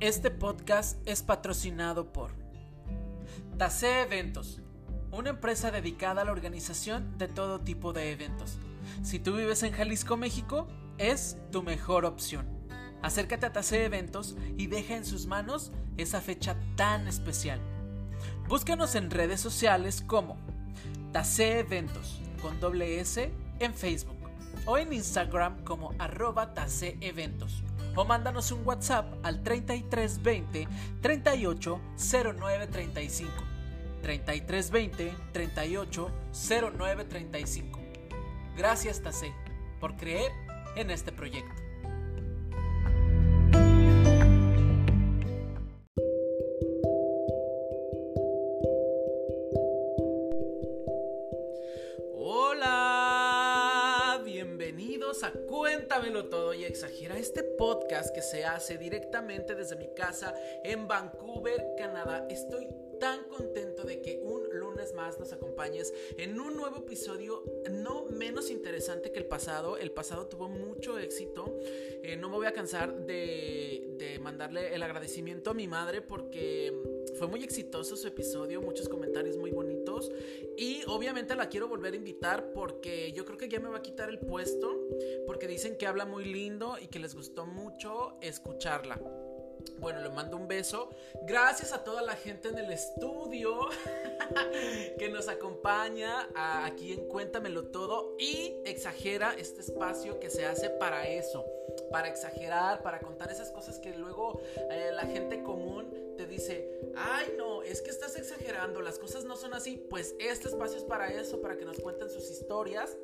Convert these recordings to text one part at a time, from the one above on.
Este podcast es patrocinado por Tase Eventos, una empresa dedicada a la organización de todo tipo de eventos. Si tú vives en Jalisco, México, es tu mejor opción. Acércate a Tase Eventos y deja en sus manos esa fecha tan especial. Búscanos en redes sociales como Tase Eventos con doble S en Facebook o en Instagram como arroba Tase Eventos o mándanos un WhatsApp al 3320 38 09 35. 3320 38 09 35. Gracias Tase por creer en este proyecto. Cuéntamelo todo y exagera este podcast que se hace directamente desde mi casa en Vancouver, Canadá. Estoy tan contento de que un lunes más nos acompañes en un nuevo episodio no menos interesante que el pasado. El pasado tuvo mucho éxito. Eh, no me voy a cansar de, de mandarle el agradecimiento a mi madre porque fue muy exitoso su episodio, muchos comentarios muy bonitos y obviamente la quiero volver a invitar porque yo creo que ya me va a quitar el puesto porque dicen que habla muy lindo y que les gustó mucho escucharla. Bueno, le mando un beso. Gracias a toda la gente en el estudio que nos acompaña aquí en Cuéntamelo Todo y exagera este espacio que se hace para eso, para exagerar, para contar esas cosas que luego eh, la gente común te dice, ay no, es que estás exagerando, las cosas no son así, pues este espacio es para eso, para que nos cuenten sus historias.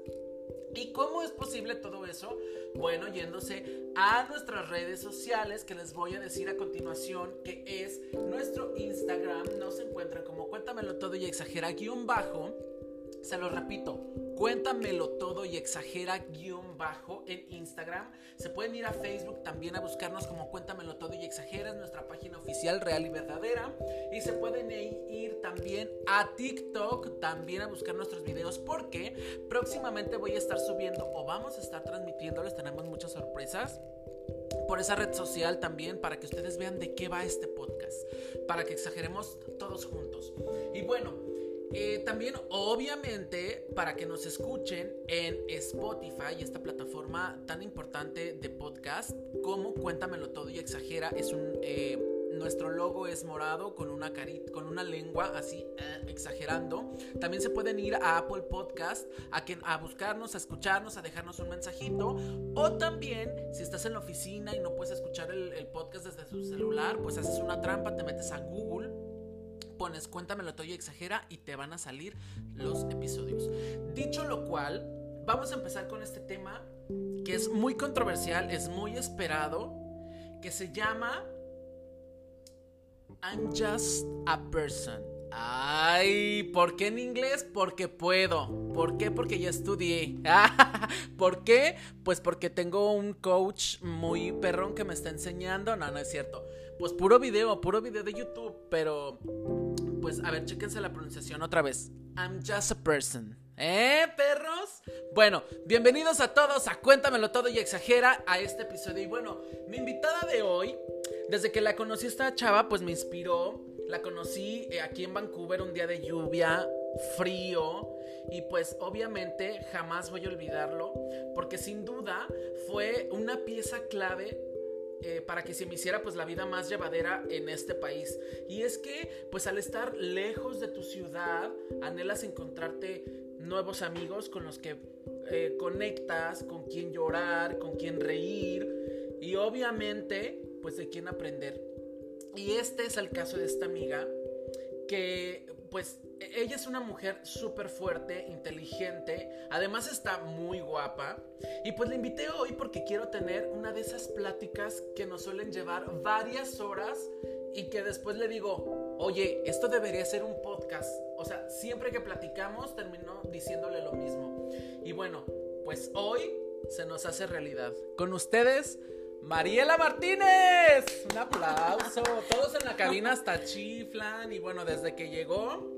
¿Y cómo es posible todo eso? Bueno, yéndose a nuestras redes sociales que les voy a decir a continuación, que es nuestro Instagram, nos encuentran como cuéntamelo todo y exagera guion bajo. Se lo repito, cuéntamelo todo y exagera guion bajo en Instagram. Se pueden ir a Facebook también a buscarnos como cuéntamelo todo y exagera, es nuestra página oficial real y verdadera. Y se pueden ir también a TikTok también a buscar nuestros videos porque próximamente voy a estar subiendo o vamos a estar transmitiéndoles, tenemos muchas sorpresas por esa red social también para que ustedes vean de qué va este podcast, para que exageremos todos juntos. Y bueno, eh, también, obviamente, para que nos escuchen en Spotify, esta plataforma tan importante de podcast, como Cuéntamelo Todo y Exagera, es un. Eh, nuestro logo es morado con una carita, con una lengua así eh, exagerando. También se pueden ir a Apple Podcast a, buscarnos, a escucharnos, a dejarnos un mensajito. O también, si estás en la oficina y no puedes escuchar el, podcast desde tu celular, pues haces una trampa, te metes a Google pones Cuéntamelo todo y exagera y te van a salir los episodios. Dicho lo cual, vamos a empezar con este tema que es muy controversial, es muy esperado, que se llama I'm just a person. Ay, ¿por qué en inglés? Porque puedo. ¿Por qué? Porque ya estudié. ¿Por qué? Pues porque tengo un coach muy perrón que me está enseñando. No, no es cierto. Pues puro video, puro video de YouTube. Pero, pues, a ver, chéquense la pronunciación otra vez. I'm just a person. ¿Eh, perros? Bueno, bienvenidos a todos a Cuéntamelo Todo y Exagera a este episodio. Y bueno, mi invitada de hoy, desde que la conocí esta chava, pues me inspiró. La conocí eh, aquí en Vancouver un día de lluvia, frío. Y pues obviamente jamás voy a olvidarlo. Porque sin duda fue una pieza clave eh, para que se me hiciera pues la vida más llevadera en este país. Y es que pues al estar lejos de tu ciudad, anhelas encontrarte nuevos amigos con los que eh, conectas, con quien llorar, con quien reír y obviamente pues de quien aprender. Y este es el caso de esta amiga que pues ella es una mujer súper fuerte, inteligente, además está muy guapa. Y pues la invité hoy porque quiero tener una de esas pláticas que nos suelen llevar varias horas y que después le digo, oye, esto debería ser un podcast. O sea, siempre que platicamos termino diciéndole lo mismo. Y bueno, pues hoy se nos hace realidad. Con ustedes, Mariela Martínez. Un aplauso. Todos en la cabina hasta chiflan. Y bueno, desde que llegó,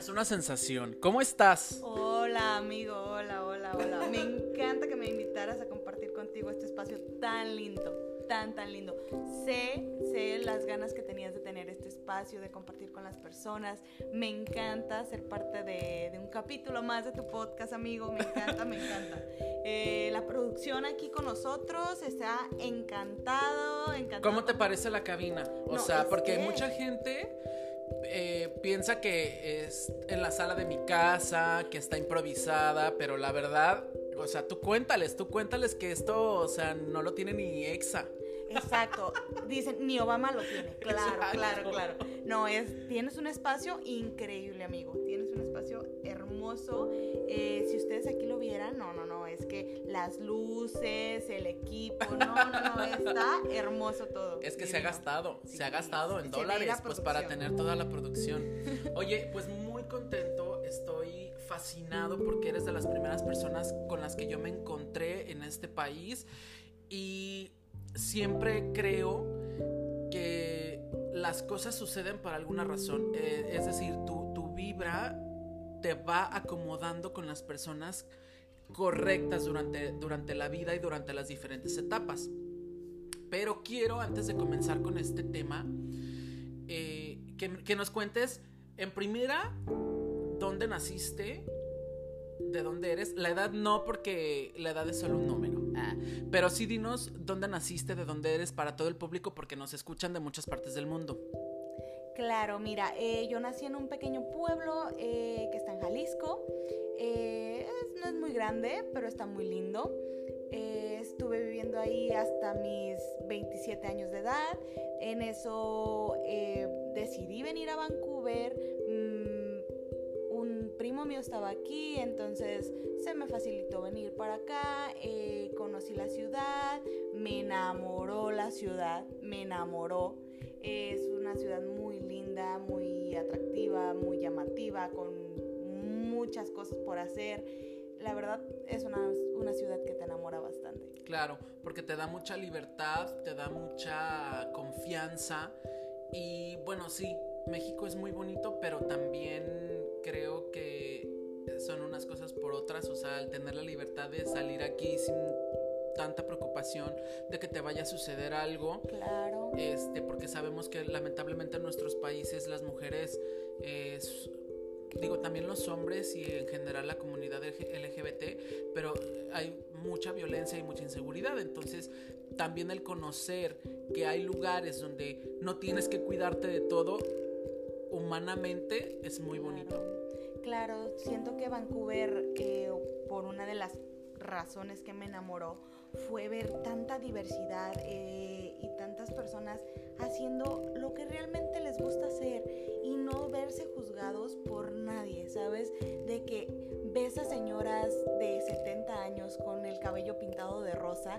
es una sensación. ¿Cómo estás? Hola, amigo. Hola, hola, hola. Me encanta que me invitaras a compartir contigo este espacio tan lindo. tan, tan lindo. Sé, sé las ganas que tenías de tener este espacio, de compartir con las personas. Me encanta ser parte de, un capítulo más de tu podcast, amigo. Me encanta, me encanta. Eh, la producción aquí con nosotros está encantado, encantado. ¿Cómo te parece la cabina? O sea, porque hay mucha gente eh, piensa que es en la sala de mi casa, que está improvisada, pero la verdad, o sea, tú cuéntales, tú cuéntales que esto, o sea, no lo tiene ni EXA. Exacto. Dicen, ni Obama lo tiene. Claro, claro, claro. No, es, tienes un espacio increíble, amigo. Tienes un espacio hermoso. Eh, si ustedes aquí lo vieran, no, no, no. Es que las luces, el equipo, no, no, no. Está hermoso todo. Es que se ha gastado, se ha gastado en dólares, pues para tener toda la producción. Oye, pues muy contento, estoy fascinado porque eres de las primeras personas con las que yo me encontré en este país y siempre creo que las cosas suceden por alguna razón. Eh, es decir, tu, tu vibra te va acomodando con las personas correctas durante, durante la vida y durante las diferentes etapas. Pero quiero, antes de comenzar con este tema, eh, que, que nos cuentes en primera dónde naciste, de dónde eres. La edad no, porque la edad es solo un número. Ah, pero sí dinos dónde naciste, de dónde eres para todo el público, porque nos escuchan de muchas partes del mundo. Claro, mira, eh, yo nací en un pequeño pueblo eh, que está en Jalisco. Eh, no es muy grande, pero está muy lindo. estuve viviendo ahí hasta mis 27 años de edad. En eso decidí venir a Vancouver. Mm, primo mío estaba aquí, entonces se me facilitó venir para acá, conocí la ciudad, me enamoró la ciudad, me enamoró. Es una ciudad muy linda, muy atractiva, muy llamativa, con muchas cosas por hacer. La verdad es una, una ciudad que te enamora bastante. Claro, porque te da mucha libertad, te da mucha confianza y bueno, sí, México es muy bonito, pero también creo que son unas cosas por otras, o sea, el tener la libertad de salir aquí sin tanta preocupación de que te vaya a suceder algo. Claro. Este, porque sabemos que lamentablemente en nuestros países las mujeres, digo, también los hombres y en general la comunidad LGBT, pero hay mucha violencia y mucha inseguridad. Entonces, también el conocer que hay lugares donde no tienes que cuidarte de todo, humanamente es muy bonito. Claro, siento que Vancouver, eh, por una de las razones que me enamoró, fue ver tanta diversidad eh, y tantas personas haciendo lo que realmente les gusta hacer y no verse juzgados por nadie, ¿sabes? De que ves a señoras de 70 años con el cabello pintado de rosa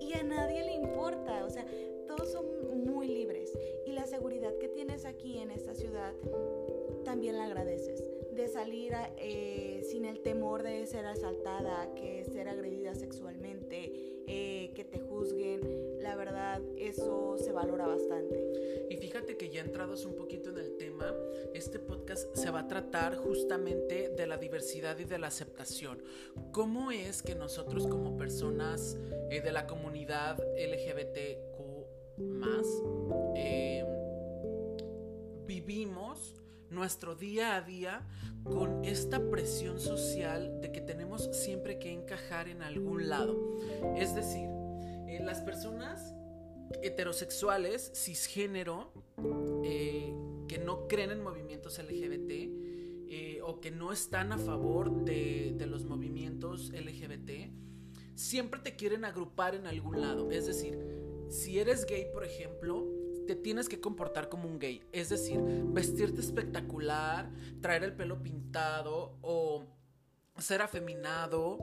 y a nadie le importa, o sea, todos son muy libres y la seguridad que tienes aquí en esta ciudad también la agradeces. De salir eh, sin el temor de ser asaltada, que ser agredida sexualmente, juzguen, la verdad eso se valora bastante. Y fíjate que ya entrados un poquito en el tema, este podcast se va a tratar justamente de la diversidad y de la aceptación. ¿Cómo es que nosotros como personas eh, de la comunidad LGBTQ más vivimos nuestro día a día con esta presión social de que tenemos siempre que encajar en algún lado. Es decir, eh, las personas heterosexuales, cisgénero, eh, que no creen en movimientos LGBT eh, o que no están a favor de, de los movimientos LGBT, siempre te quieren agrupar en algún lado. Es decir, si eres gay, por ejemplo, te tienes que comportar como un gay. Es decir, vestirte espectacular, traer el pelo pintado o ser afeminado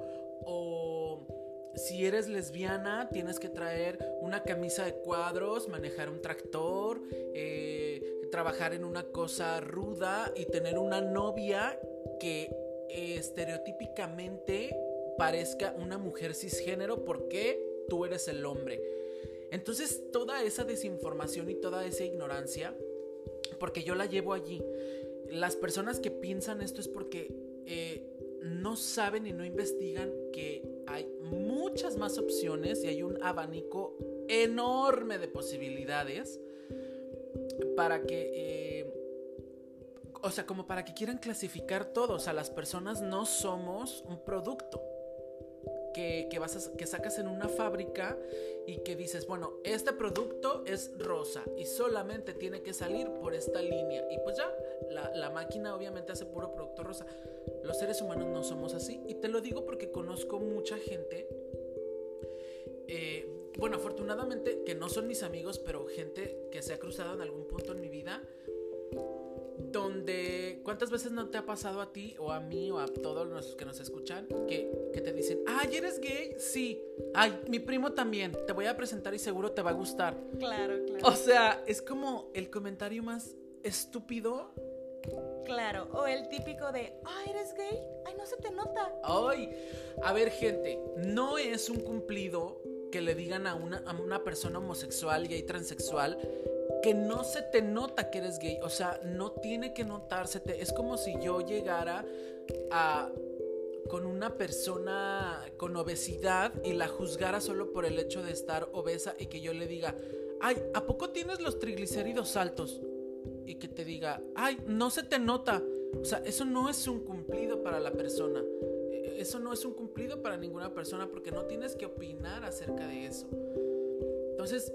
o si eres lesbiana tienes que traer una camisa de cuadros, manejar un tractor, eh, trabajar en una cosa ruda y tener una novia que estereotípicamente parezca una mujer cisgénero porque tú eres el hombre. Entonces toda esa desinformación y toda esa ignorancia, porque yo la llevo allí, las personas que piensan esto es porque eh, no saben y no investigan que hay muchas más opciones y hay un abanico enorme de posibilidades para que... Eh, o sea, como para que quieran clasificar todo. O sea, las personas no somos un producto que, vas que sacas en una fábrica y que dices, bueno, este producto es rosa y solamente tiene que salir por esta línea. Y pues ya, la, máquina obviamente hace puro producto rosa. Los seres humanos no somos así. Y te lo digo porque conozco mucha gente. Eh, bueno, afortunadamente que no son mis amigos, pero gente que se ha cruzado en algún punto en mi vida donde cuántas veces no te ha pasado a ti o a mí o a todos los que nos escuchan que, te dicen, ay, ¿eres gay? Sí. Ay, mi primo también. Te voy a presentar y seguro te va a gustar. Claro, claro. O sea, es como el comentario más estúpido. Claro, o el típico de, ay, ¿eres gay? Ay, no se te nota. Ay, a ver, gente, no es un cumplido que le digan a una, a una persona homosexual, gay, transexual, que no se te nota que eres gay. O sea, no tiene que notarse. Es como si yo llegara a con una persona con obesidad y la juzgara solo por el hecho de estar obesa y que yo le diga, ay, ¿a poco tienes los triglicéridos altos? Y que te diga, ay, no se te nota. O sea, eso no es un cumplido para la persona. E, eso no es un cumplido para ninguna persona porque no tienes que opinar acerca de eso. Entonces,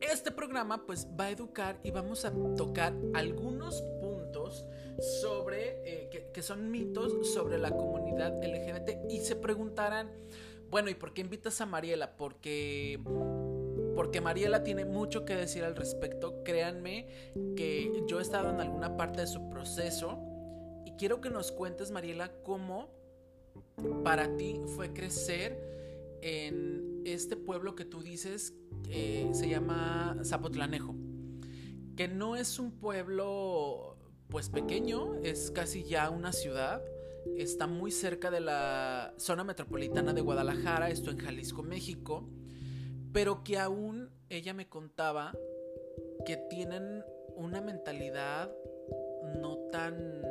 este programa pues va a educar y vamos a tocar algunos puntos sobre, eh, que, son mitos sobre la comunidad LGBT y se preguntarán, bueno, ¿y por qué invitas a Mariela? Porque porque Mariela tiene mucho que decir al respecto. Créanme que yo he estado en alguna parte de su proceso y quiero que nos cuentes, Mariela, cómo para ti fue crecer en este pueblo que tú dices eh, se llama Zapotlanejo, que no es un pueblo pues pequeño, es casi ya una ciudad, está muy cerca de la zona metropolitana de Guadalajara, esto en Jalisco, México, pero que aún ella me contaba que tienen una mentalidad no tan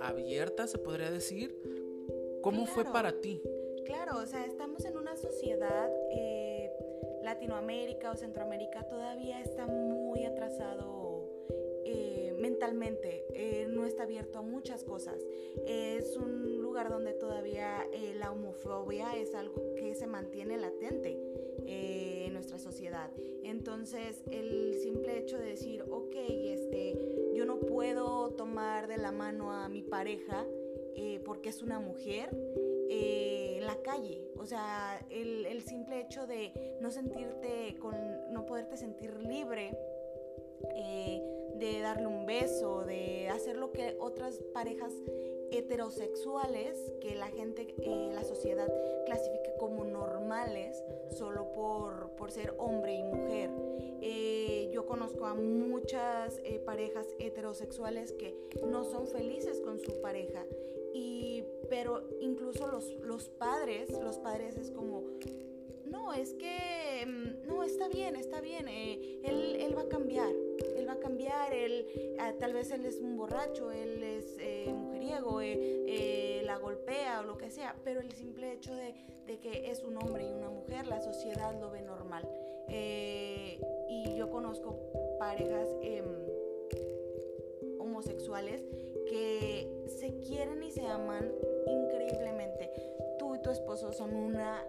abierta, se podría decir. ¿Cómo fue para ti? Claro, o sea, estamos en una sociedad, eh, Latinoamérica o Centroamérica todavía está muy atrasado eh, mentalmente, eh, no está abierto a muchas cosas. Es un lugar donde todavía la homofobia es algo que se mantiene latente en nuestra sociedad. Entonces, el simple hecho de decir, ok, este, yo no puedo tomar de la mano a mi pareja porque es una mujer, eh, en la calle. O sea, el, simple hecho de no sentirte con, no poderte sentir libre, eh, de darle un beso, de hacer lo que otras parejas heterosexuales que la gente, eh, la sociedad clasifica como normales solo por, por ser hombre y mujer. yo conozco a muchas parejas heterosexuales que no son felices con su pareja y, pero incluso los, los padres, los padres es como, no, es que, mm, no, está bien, está bien, eh, él, él, va a cambiar, va a cambiar, él, ah, tal vez él es un borracho, él es eh, mujeriego, eh, la golpea o lo que sea, pero el simple hecho de, de, que es un hombre y una mujer, la sociedad lo ve normal. y yo conozco parejas em, homosexuales que se quieren y se aman increíblemente. Tú y tu esposo son una,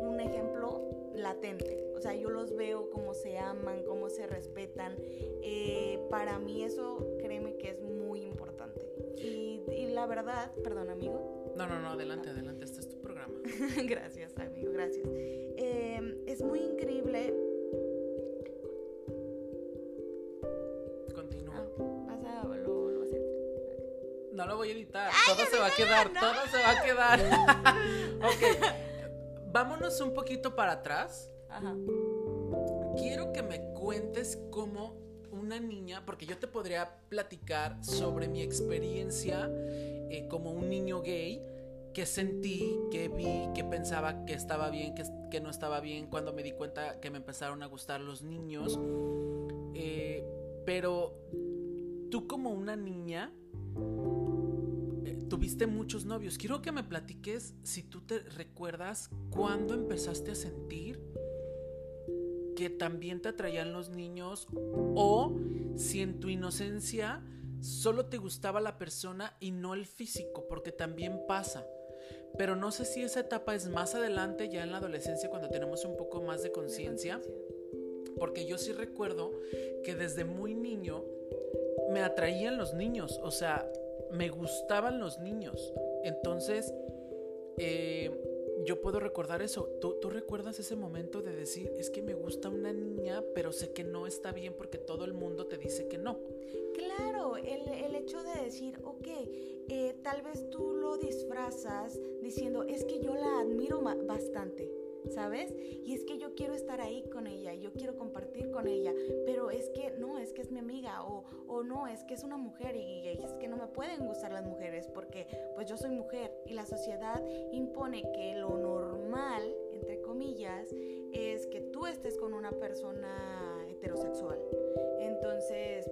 un ejemplo latente. O sea, yo los veo cómo se aman, cómo se respetan. Eh, para mí eso, créeme que es muy importante. Y, la verdad, perdón amigo. No, no, no, adelante, adelante, este es tu programa. gracias amigo, gracias. Eh, es muy increíble no lo voy a editar. todo se va a quedar, todo se va a quedar. ok. Vámonos un poquito para atrás. Ajá. Quiero que me cuentes cómo una niña, porque yo te podría platicar sobre mi experiencia eh, como un niño gay, que sentí, que vi, que pensaba que estaba bien, que, que, no estaba bien, cuando me di cuenta que me empezaron a gustar los niños. Eh, pero tú como una niña, tuviste muchos novios. Quiero que me platiques si tú te recuerdas cuándo empezaste a sentir que también te atraían los niños o si en tu inocencia solo te gustaba la persona y no el físico, porque también pasa. Pero no sé si esa etapa es más adelante, ya en la adolescencia, cuando tenemos un poco más de conciencia. Porque yo sí recuerdo que desde muy niño me atraían los niños, o sea, me gustaban los niños. Entonces, eh, yo puedo recordar eso. ¿Tú, ¿Tú, recuerdas ese momento de decir, es que me gusta una niña, pero sé que no está bien porque todo el mundo te dice que no? Claro, el, el hecho de decir, ok, eh, tal vez tú lo disfrazas diciendo, es que yo la admiro bastante. ¿Sabes? Y es que yo quiero estar ahí con ella, yo quiero compartir con ella, pero es que no, es que es mi amiga o, o no, es que es una mujer y, es que no me pueden gustar las mujeres porque pues yo soy mujer y la sociedad impone que lo normal, entre comillas, es que tú estés con una persona heterosexual. Entonces,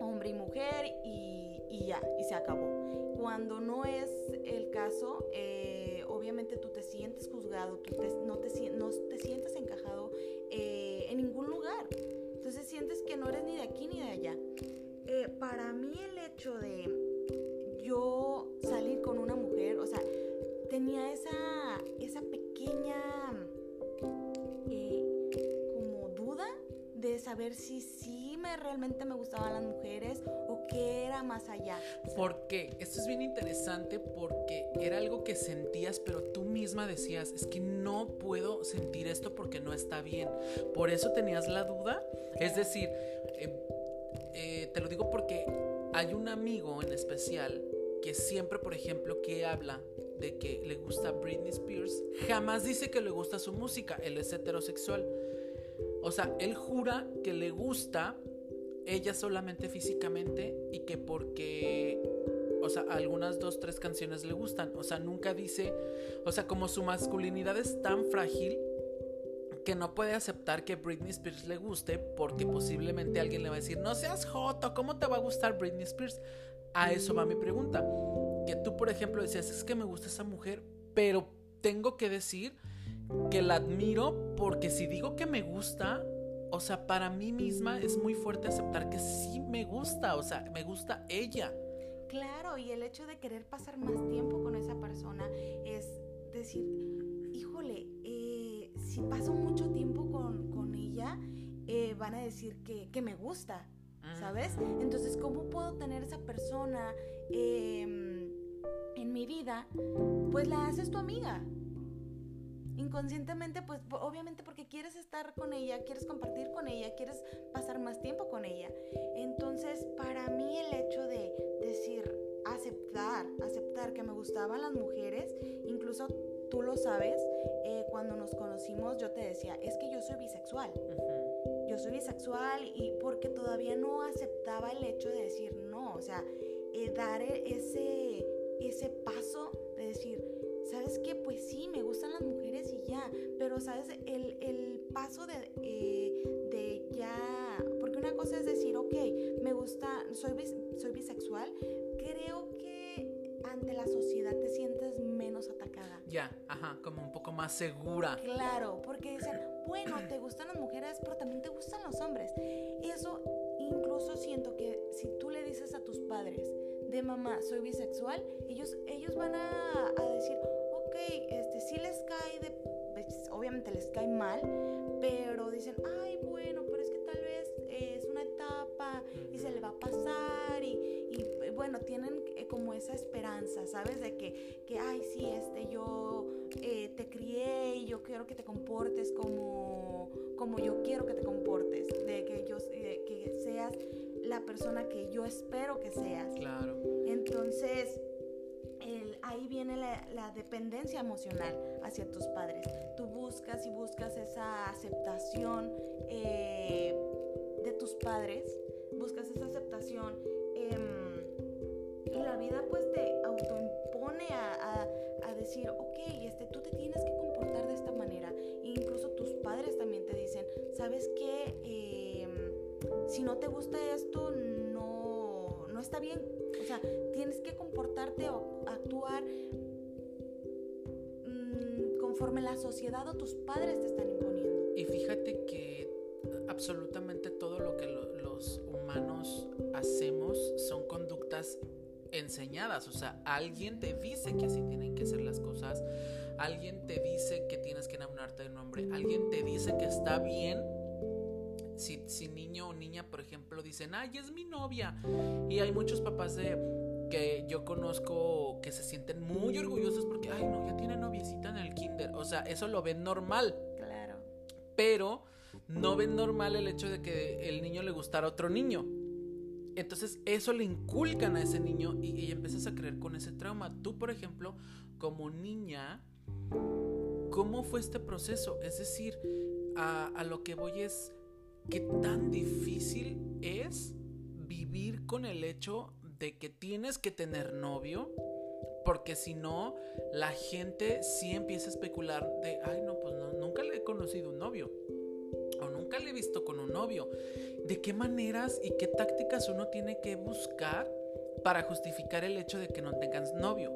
hombre y mujer y, y ya, y se acabó. Cuando no es el caso, eh, obviamente tú te sientes juzgado, tú no, te, no te sientes encajado eh, en ningún lugar. Entonces sientes que no eres ni de aquí ni de allá. Eh, para mí el hecho de yo salir con una mujer, o sea, tenía esa, esa pequeña de saber si sí me, realmente me gustaban las mujeres o qué era más allá. ¿Por qué? Esto es bien interesante porque era algo que sentías, pero tú misma decías, es que no puedo sentir esto porque no está bien. Por eso tenías la duda. Es decir, eh, eh, te lo digo porque hay un amigo en especial que siempre, por ejemplo, que habla de que le gusta Britney Spears, jamás dice que le gusta su música, él es heterosexual. O sea, él jura que le gusta ella solamente físicamente y que porque, o sea, algunas dos, tres canciones le gustan. O sea, nunca dice, o sea, como su masculinidad es tan frágil que no puede aceptar que Britney Spears le guste porque posiblemente alguien le va a decir, no seas joto, ¿cómo te va a gustar Britney Spears? A eso va mi pregunta. Que tú, por ejemplo, decías, es que me gusta esa mujer, pero tengo que decir que la admiro porque si digo que me gusta, o sea, para mí misma es muy fuerte aceptar que sí me gusta, o sea, me gusta ella. Claro, y el hecho de querer pasar más tiempo con esa persona es decir, híjole, eh, si paso mucho tiempo con, ella, eh, van a decir que, que me gusta, ¿sabes? Entonces, ¿cómo puedo tener esa persona em, en mi vida? Pues la haces tu amiga, inconscientemente, pues obviamente porque quieres estar con ella, quieres compartir con ella, quieres pasar más tiempo con ella. Entonces, para mí el hecho de decir, aceptar, aceptar que me gustaban las mujeres, incluso tú lo sabes, eh, cuando nos conocimos yo te decía, es que yo soy bisexual. Yo soy bisexual y porque todavía no aceptaba el hecho de decir no, o sea, eh, dar ese, ese paso de decir, ¿sabes qué? Pues sí, me gustan las mujeres y ya, pero ¿sabes? El, el paso de, eh, de, ya, porque una cosa es decir, ok, me gusta, soy, soy bisexual, creo que ante la sociedad te sientes menos atacada. Ya, ajá, como un poco más segura. Claro, porque dicen, bueno, te gustan las mujeres, pero también te gustan los hombres. Eso incluso siento que si tú le dices a tus padres, de mamá, soy bisexual, ellos, ellos van a, decir, este, sí les cae, de, pues, obviamente les cae mal, pero dicen, ay, bueno, pero es que tal vez es una etapa y se le va a pasar y, bueno, tienen eh, como esa esperanza, ¿sabes? De que, que ay, sí, este, yo eh, te crié y yo quiero que te comportes como, como yo quiero que te comportes, de que, yo, eh, que seas la persona que yo espero que seas. Claro. Entonces, ahí viene la, dependencia emocional hacia tus padres. Tú buscas y buscas esa aceptación eh, de tus padres, buscas esa aceptación em, y la vida pues te autoimpone a, a, decir, ok, este, tú te tienes que comportar de esta manera. E incluso tus padres también te dicen, ¿sabes qué? Em, si no te gusta esto, no, no está bien. O sea, tienes que comportarte o actuar mm, conforme la sociedad o tus padres te están imponiendo. Y fíjate que absolutamente todo lo que los humanos hacemos son conductas enseñadas. O sea, alguien te dice que así tienen que ser las cosas. Alguien te dice que tienes que enamorarte de un hombre. Alguien te dice que está bien. Si, si niño o niña, por ejemplo, dicen, ay, es mi novia. Y hay muchos papás de que yo conozco que se sienten muy orgullosos porque, ay, no, ya tiene noviecita en el kinder. O sea, eso lo ven normal. Claro. Pero no ven normal el hecho de que el niño le gustara a otro niño. Entonces eso le inculcan a ese niño y, y, empiezas a creer con ese trauma. Tú, por ejemplo, como niña, ¿cómo fue este proceso? Es decir, a, a lo que voy es, ¿qué tan difícil es vivir con el hecho de que tienes que tener novio? Porque si no, la gente sí empieza a especular de, ay, no, pues no, nunca le he conocido un novio. O nunca le he visto con un novio. ¿De qué maneras y qué tácticas uno tiene que buscar para justificar el hecho de que no tengas novio?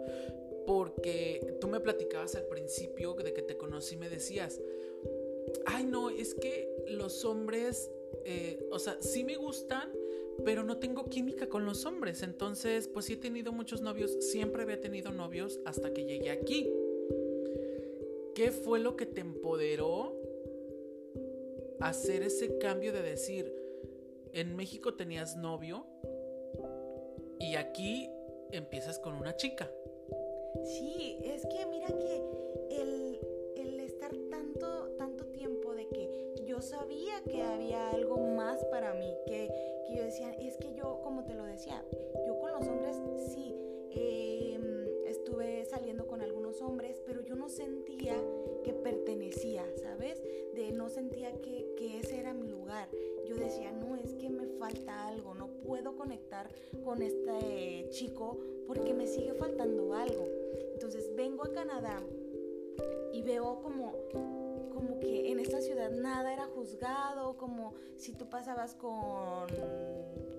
Porque tú me platicabas al principio de que te conocí y me decías, ay no, es que los hombres, eh, o sea, sí me gustan, pero no tengo química con los hombres. Entonces, pues sí he tenido muchos novios, siempre había tenido novios hasta que llegué aquí. ¿Qué fue lo que te empoderó hacer ese cambio de decir, en México tenías novio y aquí empiezas con una chica? Sí, es que mira que el sabía que había algo más para mí, que, que yo decía, es que yo, como te lo decía, yo con los hombres sí, eh, estuve saliendo con algunos hombres, pero yo no sentía que pertenecía, ¿sabes? De no sentía que, que ese era mi lugar. Yo decía, no, es que me falta algo, no puedo conectar con este chico porque me sigue faltando algo. Entonces vengo a Canadá y veo como como que en esta ciudad nada era juzgado, como si tú pasabas con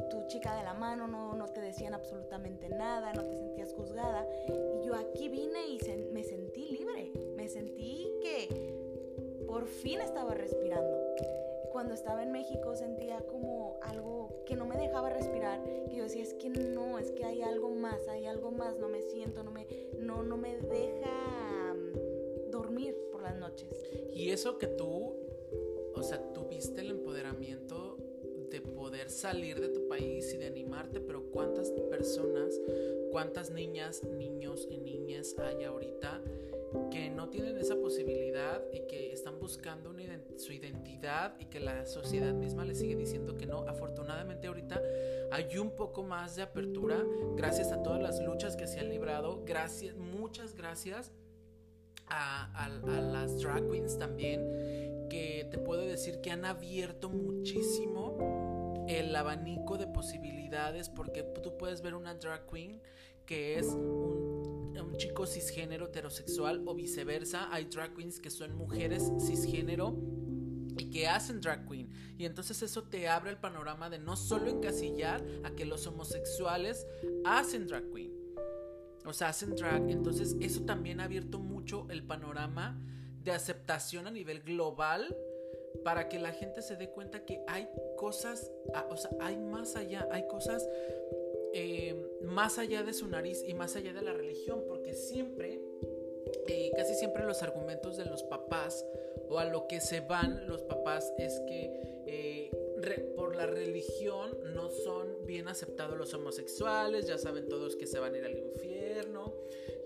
tu chica de la mano, no, no te decían absolutamente nada, no te sentías juzgada. Y yo aquí vine y me sentí libre, me sentí que por fin estaba respirando. Cuando estaba en México sentía como algo que no me dejaba respirar, que yo decía, es que no, es que hay algo más, hay algo más, no me siento, no me, no, no me deja dormir por las noches. Y eso que tú, o sea, tuviste el empoderamiento de poder salir de tu país y de animarte, pero ¿cuántas personas, cuántas niñas, niños y niñas hay ahorita que no tienen esa posibilidad y que están buscando una ident su identidad y que la sociedad misma les sigue diciendo que no? Afortunadamente ahorita hay un poco más de apertura gracias a todas las luchas que se han librado, gracias, muchas gracias a, las drag queens también, que te puedo decir que han abierto muchísimo el abanico de posibilidades, porque tú puedes ver una drag queen que es un, un chico cisgénero heterosexual o viceversa. Hay drag queens que son mujeres cisgénero y que hacen drag queen. Y entonces eso te abre el panorama de no solo encasillar a que los homosexuales hacen drag queen o sea, hacen drag. Entonces eso también ha abierto mucho el panorama de aceptación a nivel global para que la gente se dé cuenta que hay cosas, o sea, hay más allá, hay cosas eh, más allá de su nariz y más allá de la religión, porque siempre, eh, casi siempre los argumentos de los papás o a lo que se van los papás es que eh, por la religión no son bien aceptados los homosexuales, ya saben todos que se van a ir al infierno,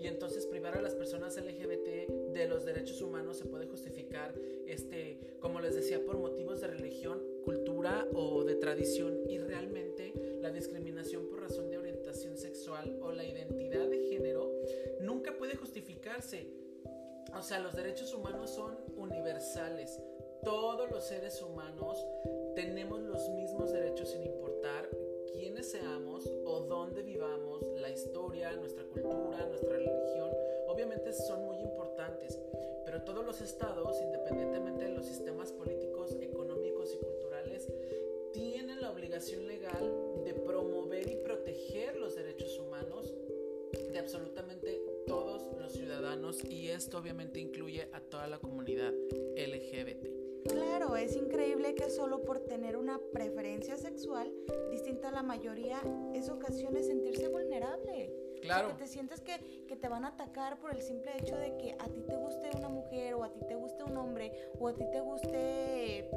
y entonces privar a las personas LGBT de los derechos humanos se puede justificar, este, como les decía, por motivos de religión, cultura o de tradición, y realmente la discriminación por razón de orientación sexual o la identidad de género nunca puede justificarse. O sea, los derechos humanos son universales. Todos los seres humanos tenemos los mismos derechos sin importar quiénes seamos o dónde vivamos, la historia, nuestra cultura, nuestra religión, obviamente son muy importantes, pero todos los estados, independientemente de los sistemas políticos, económicos y culturales, tienen la obligación legal de promover y proteger los derechos humanos de absolutamente todos los ciudadanos y esto obviamente incluye a toda la comunidad LGBT. Claro es increíble que solo por tener una preferencia sexual distinta a la mayoría es ocasiones sentirse vulnerable. Claro. que te sientes que, que, te van a atacar por el simple hecho de que a ti te guste una mujer o a ti te guste un hombre o a ti te guste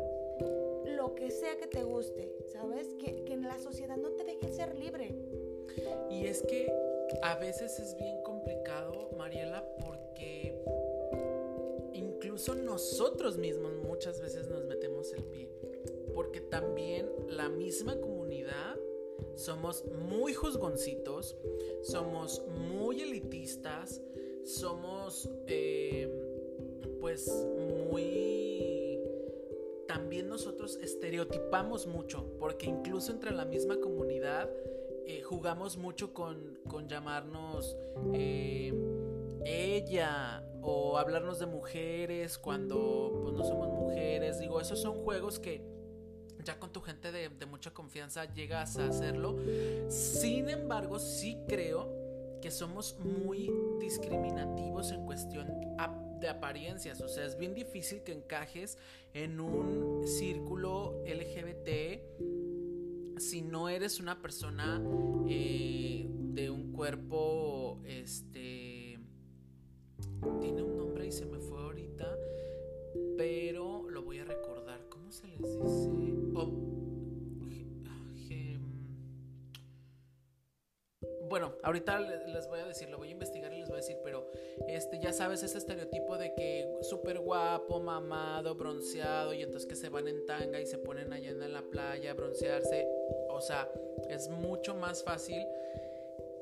lo que sea que te guste, ¿sabes? Que, que en la sociedad no te dejen ser libre. Y es que a veces es bien complicado, Mariela, porque incluso nosotros mismos muchas veces nos metemos el pie. Porque también la misma comunidad somos muy juzgoncitos, somos muy elitistas, somos eh, pues muy... También nosotros estereotipamos mucho, porque incluso entre la misma comunidad eh, jugamos mucho con, con llamarnos eh, ella o hablarnos de mujeres cuando pues, no somos mujeres. Digo, esos son juegos que ya con tu gente de, mucha confianza llegas a hacerlo. Sin embargo, sí creo que somos muy discriminativos en cuestión de apariencias. O sea, es bien difícil que encajes en un círculo LGBT si no eres una persona eh, de un cuerpo, este, tiene un nombre y se me fue ahorita, pero lo voy a recordar. ¿Cómo se les dice? bueno, ahorita les voy a decir, lo voy a investigar y les voy a decir, pero este, ya sabes, ese estereotipo de que súper guapo, mamado, bronceado, y entonces que se van en tanga y se ponen allá en la playa a broncearse. O sea, es mucho más fácil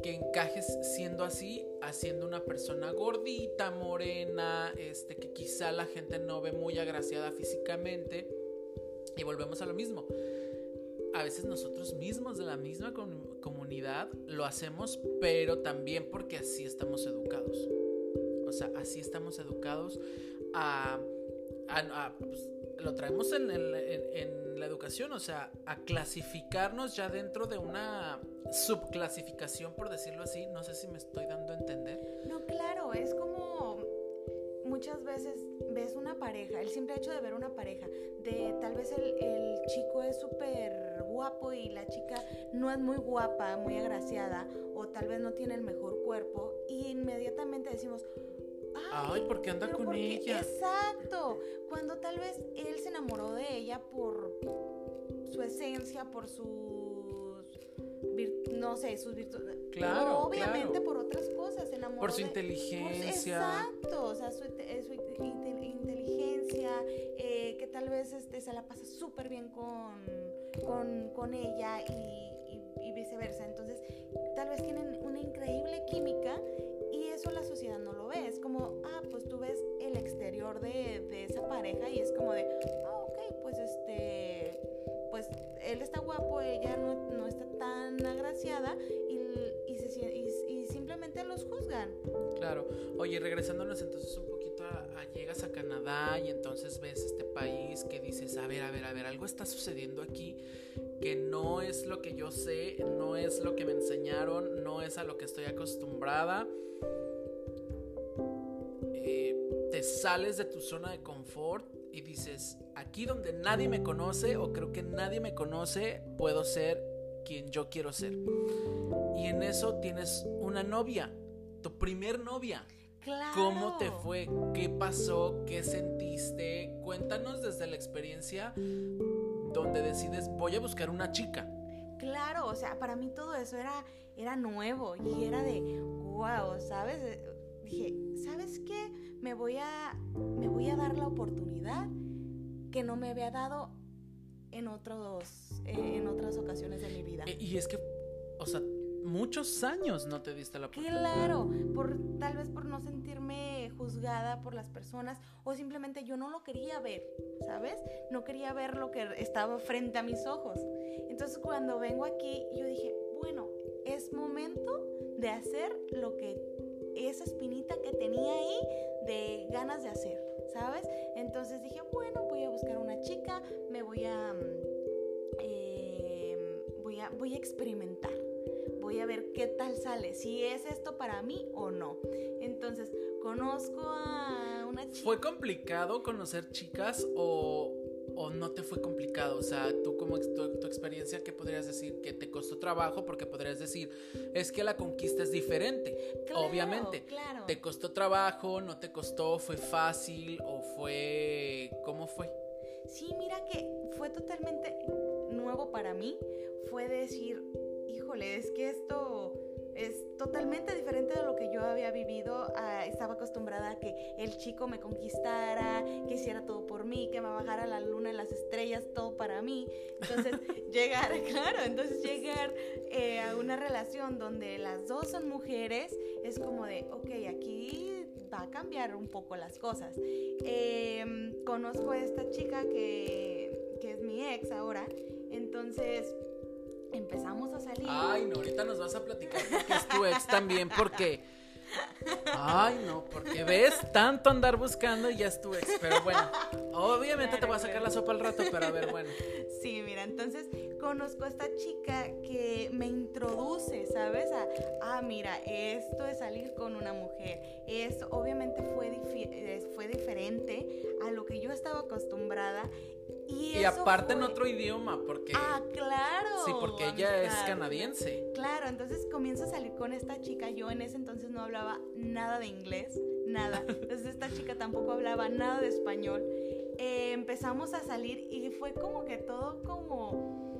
que encajes siendo así, haciendo una persona gordita, morena, este, que quizá la gente no ve muy agraciada físicamente. Y volvemos a lo mismo a veces nosotros mismos de la misma comunidad lo hacemos, pero también porque así estamos educados. O sea, así estamos educados a... Pues, lo traemos en, en, la educación, o sea, a clasificarnos ya dentro de una subclasificación, por decirlo así. No sé si me estoy dando a entender. No, claro, es como muchas veces ves una pareja, el simple hecho de ver una pareja, de tal vez el, el chico es súper guapo y la chica no es muy guapa, muy agraciada, o tal vez no tiene el mejor cuerpo, y inmediatamente decimos, Ay, ¿por qué anda con ella? Exacto. Cuando tal vez él se enamoró de ella por su esencia, por sus no sé, sus virtudes. Claro. obviamente por otras cosas, se enamoró Por su inteligencia. exacto, o sea, su, inteligencia, eh, que tal vez este, se la pasa súper bien con, con, con ella y, viceversa. Entonces, tal vez tienen una increíble química y eso la sociedad no lo ve. Es como, ah, pues tú ves el exterior de, de esa pareja y es como de, ah, ok, pues este, pues él está guapo, ella no, no está tan agraciada y, y, se, y, simplemente los juzgan. Claro. Oye, regresándonos entonces un poquito a, llegas a Canadá y entonces ves este país que dices, a ver, a ver, a ver, algo está sucediendo aquí que no es lo que yo sé, no es lo que me enseñaron, no es a lo que estoy acostumbrada. Eh, te sales de tu zona de confort y dices, aquí donde nadie me conoce o creo que nadie me conoce, puedo ser quien yo quiero ser. Y en eso tienes una novia, tu primer novia. ¿Cómo te fue? ¿Qué pasó? ¿Qué sentiste? Cuéntanos desde la experiencia donde decides voy a buscar una chica. Claro, o sea, para mí todo eso era, era nuevo y era de wow, ¿sabes? Dije, ¿sabes qué? Me voy a, me voy a dar la oportunidad que no me había dado en, otros, eh, en otras ocasiones de mi vida. E, y es que, o sea, muchos años no te diste la oportunidad. Claro, por, tal vez por no sentirme juzgada por las personas o simplemente yo no lo quería ver, ¿sabes? No quería ver lo que estaba frente a mis ojos. Entonces cuando vengo aquí, yo dije, bueno, es momento de hacer lo que esa espinita que tenía ahí de ganas de hacer, ¿sabes? Entonces dije, bueno, voy a buscar una chica, me voy a, mm, eh, voy a, voy a experimentar voy a ver qué tal sale, si es esto para mí o no. Entonces, conozco a una chica. ¿Fue complicado conocer chicas o, o no te fue complicado? O sea, tú como tu, tu, experiencia, ¿qué podrías decir? ¿Que te costó trabajo? Porque podrías decir, es que la conquista es diferente. Obviamente. Claro. ¿Te costó trabajo? ¿No te costó? ¿Fue fácil? ¿O fue... ¿Cómo fue? Sí, mira que fue totalmente nuevo para mí. Fue decir, híjole, es que esto es totalmente diferente de lo que yo había vivido. Ah, estaba acostumbrada a que el chico me conquistara, que hiciera todo por mí, que me bajara la luna y las estrellas, todo para mí. Entonces, llegar, claro, entonces llegar eh, a una relación donde las dos son mujeres es como de, ok, aquí va a cambiar un poco las cosas. Em, conozco a esta chica que, que es mi ex ahora, entonces empezamos a salir. Ay, no, ahorita nos vas a platicar porque es tu ex también, porque. Ay, no, porque ves tanto andar buscando y ya es tu ex. Pero bueno, obviamente te voy a sacar la sopa al rato, pero a ver, bueno. Sí, mira, entonces conozco a esta chica que me introduce, ¿sabes? A, ah, mira, esto es salir con una mujer. Esto obviamente fue, eh, fue diferente a lo que yo estaba acostumbrada y, aparte en otro idioma, porque... Ah, claro. Sí, porque ella es canadiense. Claro, entonces comienzo a salir con esta chica. Yo en ese entonces no hablaba nada de inglés, nada. Entonces esta chica tampoco hablaba nada de español. Eh, empezamos a salir y fue como que todo como como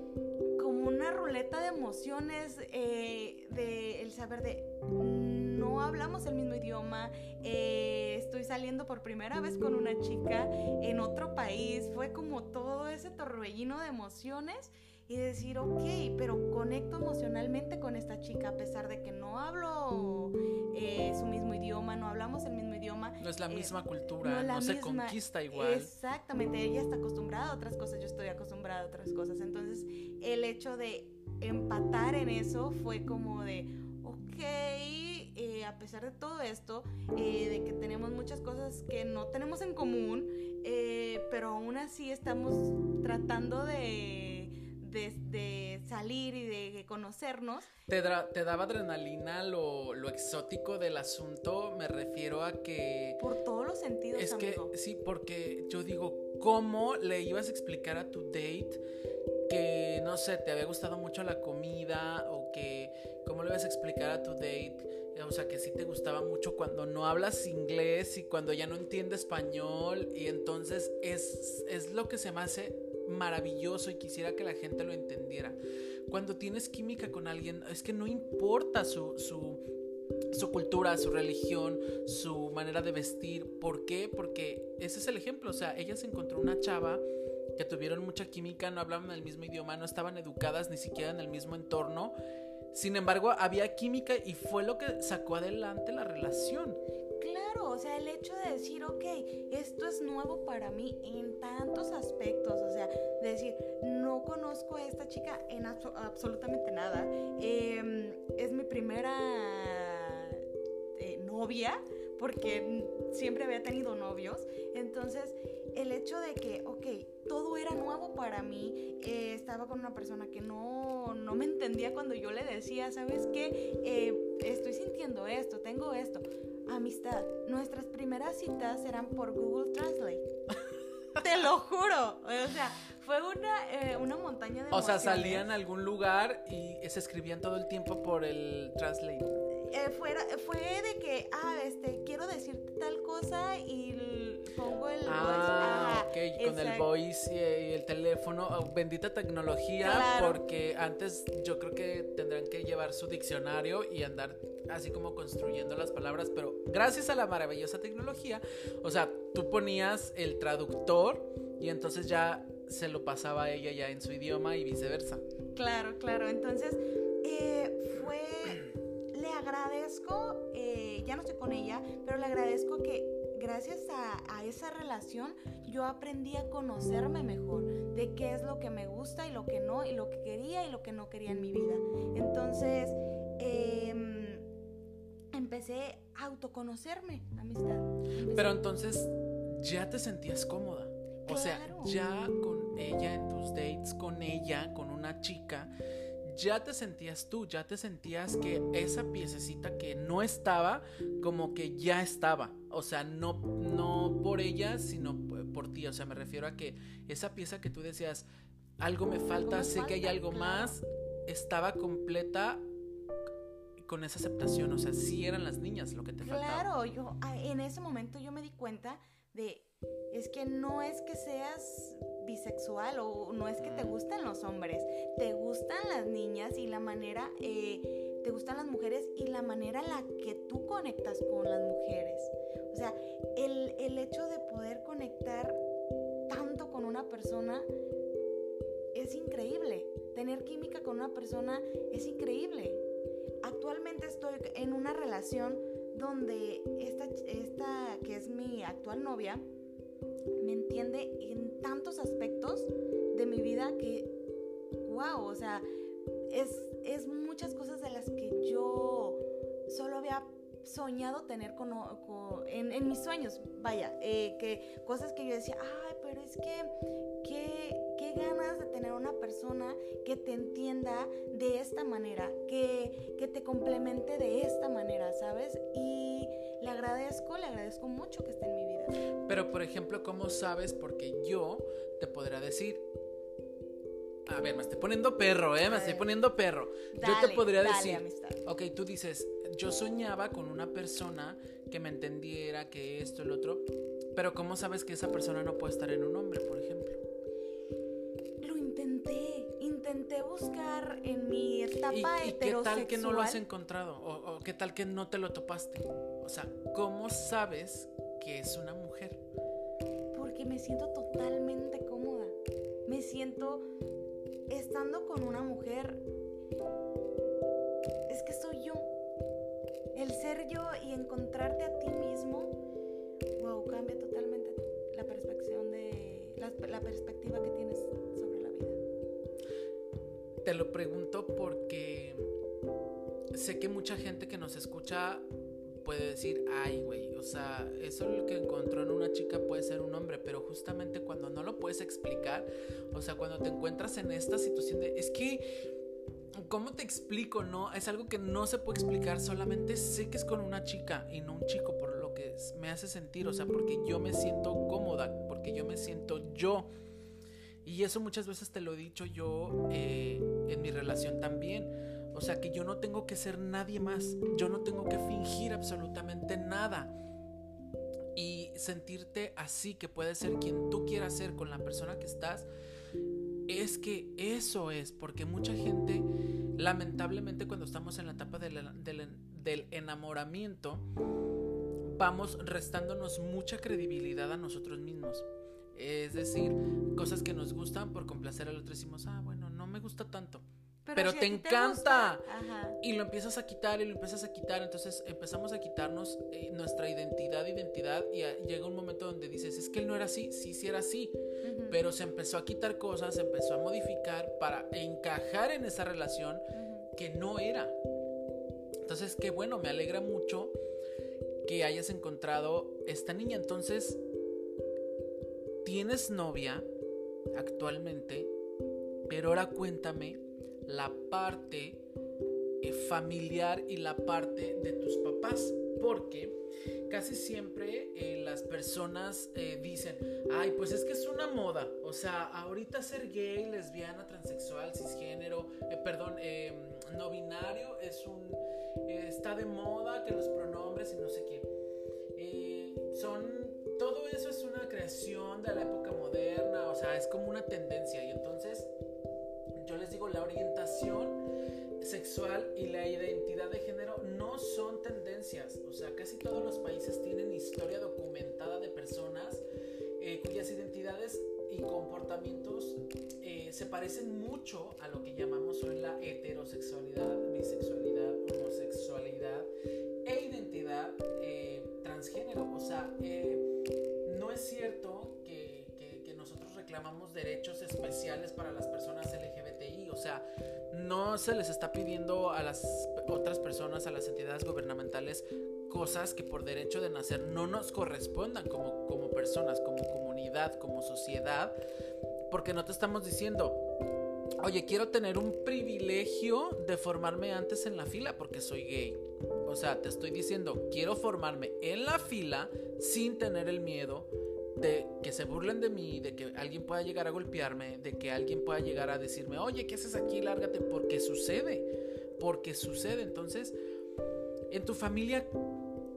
una ruleta de emociones, eh, de el saber de no hablamos el mismo idioma, eh, estoy saliendo por primera vez con una chica en otro país, fue como todo ese torbellino de emociones y decir, ok, pero conecto emocionalmente con esta chica a pesar de que no hablo eh, su mismo idioma, no hablamos el mismo idioma. No es la eh, misma cultura, no, se conquista igual. Exactamente, ella está acostumbrada a otras cosas, yo estoy acostumbrada a otras cosas. Entonces, el hecho de empatar en eso fue como de, ok, eh, a pesar de todo esto, de que tenemos muchas cosas que no tenemos en común, pero aún así estamos tratando de de, salir y de conocernos. ¿Te, te daba adrenalina lo, lo, exótico del asunto? Me refiero a que... Por todos los sentidos. Es que sí, porque yo digo, ¿cómo le ibas a explicar a tu date que, no sé, te había gustado mucho la comida o que, ¿cómo le ibas a explicar a tu date? O sea, que sí te gustaba mucho cuando no hablas inglés y cuando ya no entiende español. Y entonces es, es lo que se me hace maravilloso y quisiera que la gente lo entendiera. Cuando tienes química con alguien, es que no importa su, su, cultura, su religión, su manera de vestir. ¿Por qué? Porque ese es el ejemplo. O sea, ella se encontró una chava que tuvieron mucha química, no hablaban el mismo idioma, no estaban educadas ni siquiera en el mismo entorno. Sin embargo, había química y fue lo que sacó adelante la relación. Claro, o sea, el hecho de decir, ok, esto es nuevo para mí en tantos aspectos, o sea, decir, no conozco a esta chica en absolutamente nada, em, es mi primera eh, novia, porque siempre había tenido novios, entonces el hecho de que, ok, todo era nuevo para mí, eh, estaba con una persona que no, no, me entendía cuando yo le decía, ¿sabes qué? Eh, estoy sintiendo esto, tengo esto amistad. Nuestras primeras citas eran por Google Translate. Te lo juro. O sea, fue una, eh, una montaña de... O sea, salían a algún lugar y se escribían todo el tiempo por el Translate. Eh, fuera, fue de que, ah, este, quiero decirte tal cosa y pongo el ah, voice. ok, con el voice y, el teléfono. Oh, bendita tecnología, porque antes yo creo que tendrán que llevar su diccionario y andar así como construyendo las palabras, pero gracias a la maravillosa tecnología, o sea, tú ponías el traductor y entonces ya se lo pasaba a ella ya en su idioma y viceversa. Claro, claro, entonces eh, agradezco, eh, ya no estoy con ella, pero le agradezco que gracias a, esa relación yo aprendí a conocerme mejor, de qué es lo que me gusta y lo que no, y lo que quería y lo que no quería en mi vida. Entonces, em, empecé a autoconocerme, amistad. Pero entonces, ya te sentías cómoda. O sea, ya con ella, en tus dates con ella, con una chica, ya te sentías tú, ya te sentías que esa piececita que no estaba, como que ya estaba. O sea, no, no por ella, sino por ti, o sea, me refiero a que esa pieza que tú decías, algo me falta, sé que hay algo más, estaba completa con esa aceptación, o sea, sí eran las niñas lo que te faltaba. Claro, yo en ese momento yo me di cuenta de es que no es que seas bisexual o no es que te gustan los hombres, te gustan las niñas y la manera, eh, te gustan las mujeres y la manera en la que tú conectas con las mujeres. O sea, el, el hecho de poder conectar tanto con una persona es increíble. Tener química con una persona es increíble. Actualmente estoy en una relación donde esta, esta que es mi actual novia, me entiende en tantos aspectos de mi vida que, wow, o sea, es, es muchas cosas de las que yo solo había soñado tener con, en, en, mis sueños, vaya, eh, que cosas que yo decía, ay, pero es que, qué, qué ganas de tener una persona que te entienda de esta manera, que, que te complemente de esta manera, ¿sabes? Y le agradezco, le agradezco mucho que esté en mi vida. Pero, por ejemplo, ¿cómo sabes? Porque yo te podrá decir, a ver, me estoy poniendo perro, ¿eh? Me estoy poniendo perro. yo te podría decir, ok, tú dices, yo soñaba con una persona que me entendiera, que esto, el otro, pero ¿cómo sabes que esa persona no puede estar en un hombre, por ejemplo? Lo intenté, intenté buscar en mi etapa ¿Y, y qué tal que no lo has encontrado? ¿O, qué tal que no te lo topaste? O sea, ¿cómo sabes que es una mujer? Porque me siento totalmente cómoda. Me siento estando con una mujer. Es que soy yo. El ser yo y encontrarte a ti mismo, wow, cambia totalmente la perspectiva de la, la perspectiva que tienes sobre la vida. Te lo pregunto porque sé que mucha gente que nos escucha puede decir, ay, güey, o sea, eso lo que encontró en una chica puede ser un hombre, pero justamente cuando no lo puedes explicar, o sea, cuando te encuentras en esta situación de, es que, ¿cómo te explico? No, es algo que no se puede explicar, solamente sé que es con una chica y no un chico, por lo que me hace sentir, o sea, porque yo me siento cómoda, porque yo me siento yo. Y eso muchas veces te lo he dicho yo eh, en mi relación también o sea que yo no tengo que ser nadie más, yo no tengo que fingir absolutamente nada. Y sentirte así, que puedes ser quien tú quieras ser con la persona que estás, es que eso es, porque mucha gente, lamentablemente cuando estamos en la etapa del, enamoramiento, vamos restándonos mucha credibilidad a nosotros mismos. Es decir, cosas que nos gustan por complacer al otro decimos, ah, bueno, no me gusta tanto pero, te encanta. y lo empiezas a quitar y lo empiezas a quitar. Entonces empezamos a quitarnos eh, nuestra identidad, identidad. Y llega un momento donde dices, es que él no era así, sí, sí era así. Pero se empezó a quitar cosas, se empezó a modificar para encajar en esa relación que no era. Entonces, qué bueno, me alegra mucho que hayas encontrado esta niña. Entonces, tienes novia actualmente, pero ahora cuéntame la parte eh, familiar y la parte de tus papás. Porque casi siempre eh, las personas eh, dicen, ay, pues es que es una moda. O sea, ahorita ser gay, lesbiana, transexual, cisgénero, perdón, no binario es un... está de moda que los pronombres y no sé qué. son... Todo eso es una creación de la época moderna, o sea, es como una tendencia. Y entonces digo, la orientación sexual y la identidad de género no son tendencias. O sea, casi todos los países tienen historia documentada de personas eh, cuyas identidades y comportamientos eh, se parecen mucho a lo que llamamos hoy la heterosexualidad, bisexualidad, homosexualidad e identidad eh, transgénero. O sea, no es cierto que, que nosotros reclamamos derechos especiales para las personas LGBT o sea, no se les está pidiendo a las otras personas, a las entidades gubernamentales, cosas que por derecho de nacer no nos correspondan como, como personas, como comunidad, como sociedad, porque no te estamos diciendo, oye, quiero tener un privilegio de formarme antes en la fila porque soy gay. O sea, te estoy diciendo, quiero formarme en la fila sin tener el miedo de que se burlen de mí, de que alguien pueda llegar a golpearme, de que alguien pueda llegar a decirme, oye, ¿qué haces aquí? Lárgate, porque sucede, porque sucede. Entonces, en tu familia,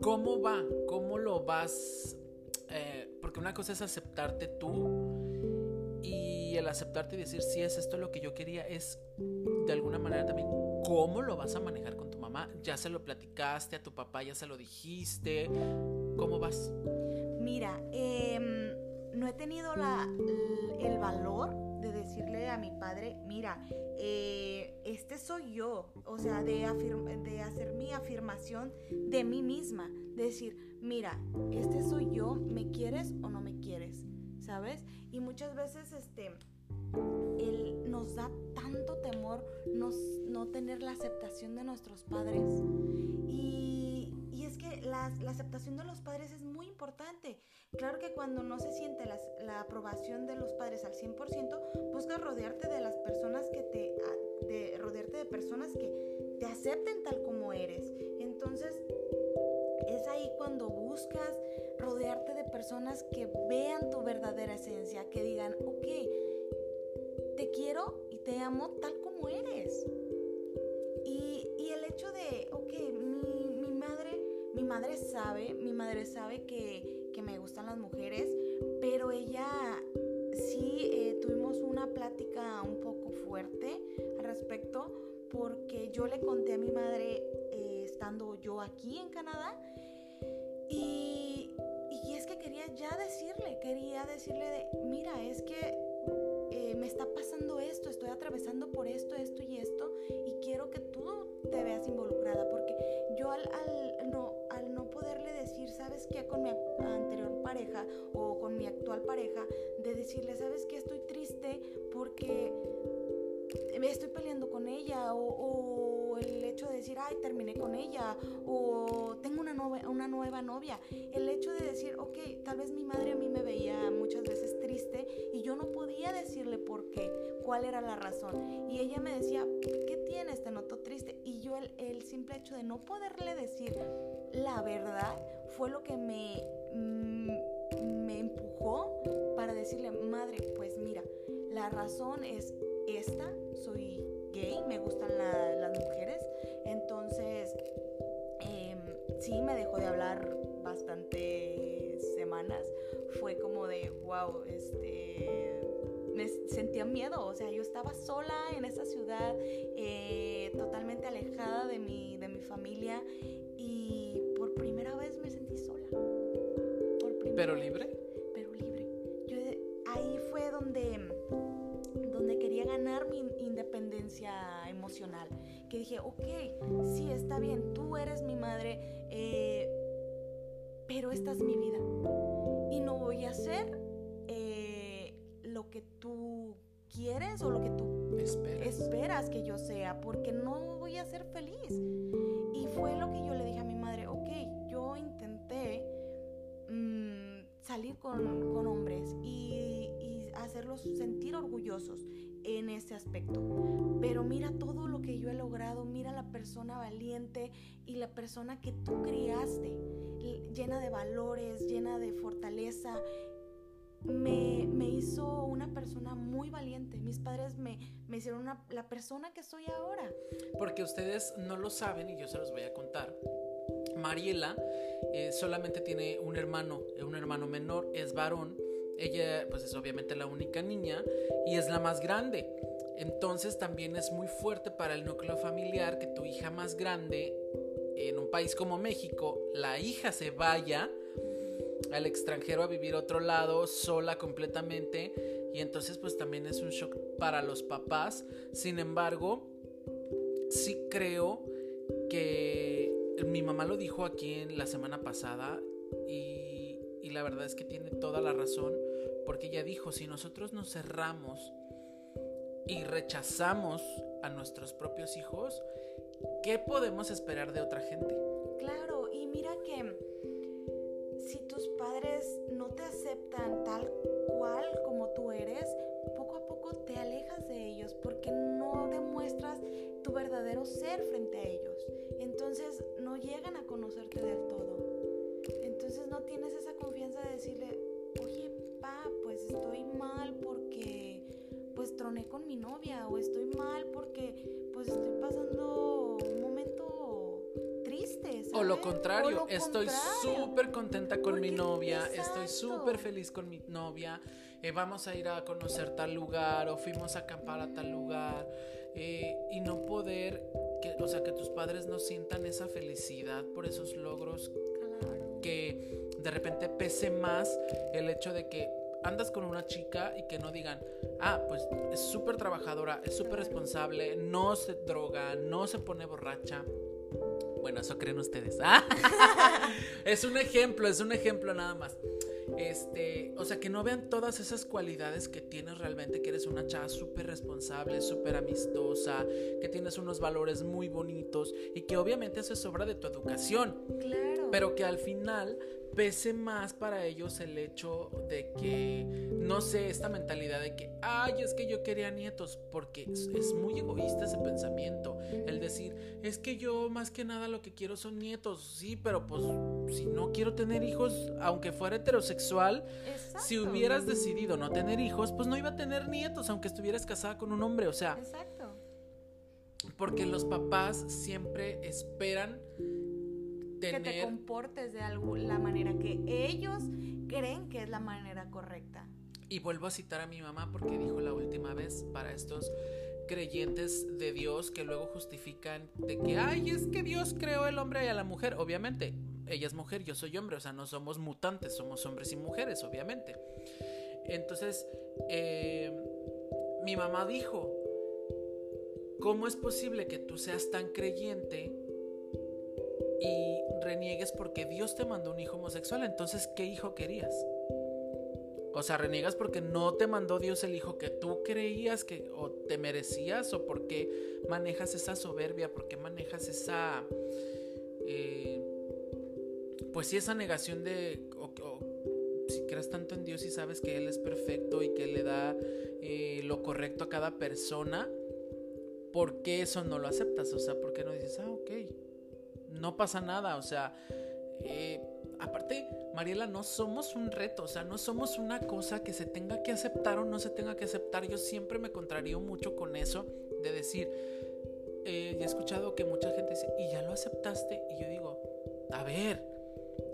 ¿cómo va? ¿Cómo lo vas? Eh, porque una cosa es aceptarte tú y el aceptarte y decir, si es esto lo que yo quería, es de alguna manera también cómo lo vas a manejar con tu mamá. Ya se lo platicaste a tu papá, ya se lo dijiste. ¿Cómo vas? Mira, eh, no he tenido la, el valor de decirle a mi padre, mira, eh, este soy yo, o sea, de, hacer mi afirmación de mí misma, de decir, mira, este soy yo, ¿me quieres o no me quieres? ¿Sabes? Y muchas veces, este, nos da tanto temor no tener la aceptación de nuestros padres. Y que la, la aceptación de los padres es muy importante. Claro que cuando no se siente la, aprobación de los padres al 100%, busca rodearte de las personas que te, de, rodearte de personas que te acepten tal como eres. Entonces, es ahí cuando buscas rodearte de personas que vean tu verdadera esencia, que digan, ok, te quiero y te amo tal como eres. Madre, sabe, mi madre sabe que me gustan las mujeres, pero ella sí eh, tuvimos una plática un poco fuerte al respecto porque yo le conté a mi madre eh, estando yo aquí en Canadá y, y, es que quería ya decirle, quería decirle de, mira, es que eh, me está pasando esto, estoy atravesando por esto, esto y esto y quiero que tú te veas involucrada porque yo al, al no, ¿sabes qué? Con mi pareja o con mi actual pareja, de decirle, ¿sabes que Estoy triste porque me estoy peleando con ella o, de decir, ay, terminé con ella o tengo una, una nueva novia. El hecho de decir, ok, tal vez mi madre a mí me veía muchas veces triste y yo no podía decirle por qué, cuál era la razón. Y ella me decía, ¿qué tienes? Te noto triste. Y yo el, el simple hecho de no poderle decir la verdad fue lo que me... Mm, me empujó para decirle, madre, pues mira, la razón es esta, soy gay, me gustan las mujeres, entonces em, sí me dejó de hablar bastante semanas, fue como de, wow, este, me sentía miedo, o sea, yo estaba sola en esa ciudad, eh, totalmente alejada de mi, de mi familia y por primera vez me sentí sola. ¿Pero libre? Pero libre. Yo, ahí fue donde, ganar mi independencia emocional. Que dije, ok, sí, está bien, tú eres mi madre, eh, pero esta es mi vida. Y no voy a hacer eh, lo que tú quieres o lo que tú esperas que yo sea, porque no voy a ser feliz. Y fue lo que yo le dije a mi madre, ok, yo intenté salir con, con hombres y, y, hacerlos sentir orgullosos en ese aspecto. Pero mira todo lo que yo he logrado, mira la persona valiente y la persona que tú criaste, llena de valores, llena de fortaleza. Me, me hizo una persona muy valiente. Mis padres me, me hicieron la persona que soy ahora. Porque ustedes no lo saben y yo se los voy a contar. Mariela eh, solamente tiene un hermano, eh, un hermano menor, es varón. Ella pues es obviamente la única niña y es la más grande. Entonces también es muy fuerte para el núcleo familiar que tu hija más grande en un país como México, la hija se vaya al extranjero a vivir otro lado sola completamente y entonces pues también es un shock para los papás. Sin embargo, sí creo que mi mamá lo dijo aquí en la semana pasada y la verdad es que tiene toda la razón porque ella dijo, si nosotros nos cerramos y rechazamos a nuestros propios hijos, ¿qué podemos esperar de otra gente? Claro, y mira que si tus padres no te aceptan tal cual como tú eres, poco a poco te alejas de ellos porque no demuestras tu verdadero ser frente a ellos. Entonces no llegan a conocerte del todo. Entonces no tienes esa confianza de decirle, Ah, pues estoy mal porque pues troné con mi novia o estoy mal porque pues estoy pasando un momento triste. O lo contrario, estoy súper contenta con mi novia, estoy súper feliz con mi novia, vamos a ir a conocer tal lugar o fuimos a acampar a tal lugar eh, y no poder, que, o sea, que tus padres no sientan esa felicidad por esos logros que de repente pese más el hecho de que andas con una chica y que no digan, ah, pues es súper trabajadora, es súper responsable, no se droga, no se pone borracha. Bueno, eso creen ustedes. es un ejemplo, es un ejemplo nada más. Este, o sea, que no vean todas esas cualidades que tienes realmente, que eres una chava súper responsable, súper amistosa, que tienes unos valores muy bonitos y que obviamente eso es obra de tu educación. Claro. Pero que al final pese más para ellos el hecho de que, no sé, esta mentalidad de que, ay, es que yo quería nietos, porque es, muy egoísta ese pensamiento, el decir, es que yo más que nada lo que quiero son nietos, sí, pero pues si no quiero tener hijos, aunque fuera heterosexual, si hubieras decidido no tener hijos, pues no iba a tener nietos, aunque estuvieras casada con un hombre, o sea. Exacto. Porque los papás siempre esperan que te comportes de la manera que ellos creen que es la manera correcta. Y vuelvo a citar a mi mamá porque dijo la última vez para estos creyentes de Dios que luego justifican de que, ay, es que Dios creó el hombre y a la mujer. Obviamente, ella es mujer, yo soy hombre, o sea, no somos mutantes, somos hombres y mujeres, obviamente. Entonces, eh, mi mamá dijo, ¿cómo es posible que tú seas tan creyente y reniegues porque Dios te mandó un hijo homosexual, entonces ¿qué hijo querías? O sea, reniegas porque no te mandó Dios el hijo que tú creías que o te merecías o porque manejas esa soberbia, porque manejas esa, eh, pues sí, esa negación de, o, si crees tanto en Dios y sabes que Él es perfecto y que le da eh, lo correcto a cada persona, ¿por qué eso no lo aceptas? O sea, ¿por qué no dices, ah, ok, no pasa nada, o sea, eh, aparte, Mariela, no somos un reto, o sea, no somos una cosa que se tenga que aceptar o no se tenga que aceptar. Yo siempre me contrarío mucho con eso de decir, eh, he escuchado que mucha gente dice, ¿y ya lo aceptaste? Y yo digo, a ver,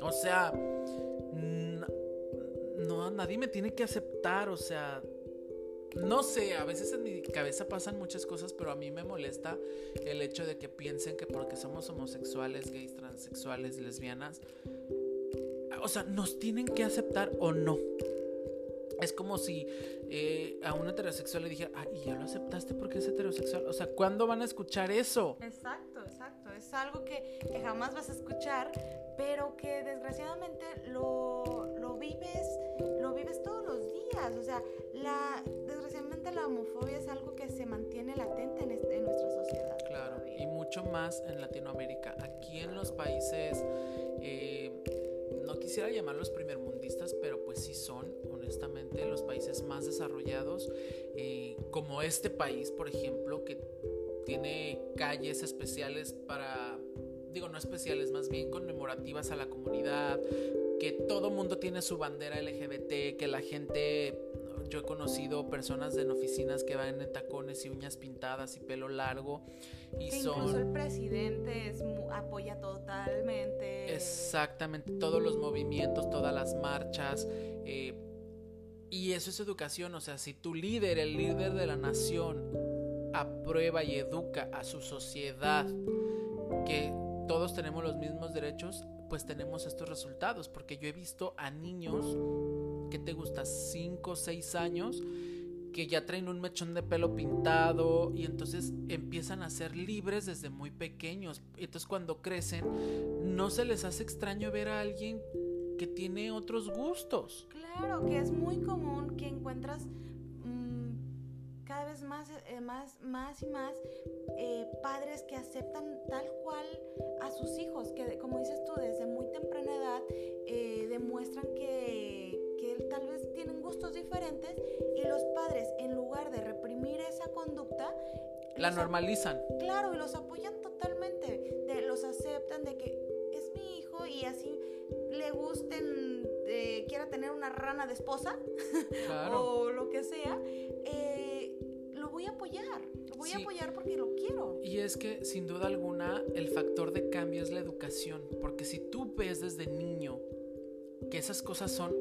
o sea, no, nadie me tiene que aceptar, o sea, no sé, a veces en mi cabeza pasan muchas cosas, pero a mí me molesta el hecho de que piensen que porque somos homosexuales, gays, transexuales, lesbianas, o sea, nos tienen que aceptar o no. Es como si eh, a un heterosexual le dijera, ah, ¿y ya lo aceptaste porque es heterosexual? O sea, ¿cuándo van a escuchar eso? Exacto, exacto. Es algo que, jamás vas a escuchar, pero que desgraciadamente lo, lo, vives, lo vives todos los días. O sea, la, la homofobia es algo que se mantiene latente en, este, en nuestra sociedad. Claro, y mucho más en Latinoamérica. Aquí en los países... Eh, no quisiera llamarlos primermundistas, pero pues sí son, honestamente, los países más desarrollados, eh, como este país, por ejemplo, que tiene calles especiales para, digo, no especiales, más bien conmemorativas a la comunidad, que todo mundo tiene su bandera LGBT, que la gente yo he conocido personas en oficinas que van en tacones y uñas pintadas y pelo largo. Y son... Incluso el presidente apoya totalmente. Exactamente, todos los movimientos, todas las marchas. Eh, y eso es educación, o sea, si tu líder, el líder de la nación, aprueba y educa a su sociedad que todos tenemos los mismos derechos, pues tenemos estos resultados, porque yo he visto a niños que te gusta 5 o 6 años que ya traen un mechón de pelo pintado y entonces empiezan a ser libres desde muy pequeños. Entonces cuando crecen no se les hace extraño ver a alguien que tiene otros gustos. Claro, que es muy común que encuentras cada vez más, eh, más, más y más eh, padres que aceptan tal cual a sus hijos, que como dices tú, desde muy temprana edad eh, demuestran que, que tal vez tienen gustos diferentes y los padres, en lugar de reprimir esa conducta, la normalizan. Claro, y los apoyan totalmente, de, los aceptan de que es mi hijo y así le gusten, quiera tener una rana de esposa o lo que sea. Eh, a apoyar porque lo quiero. Y es que sin duda alguna el factor de cambio es la educación, porque si tú ves desde niño que esas cosas son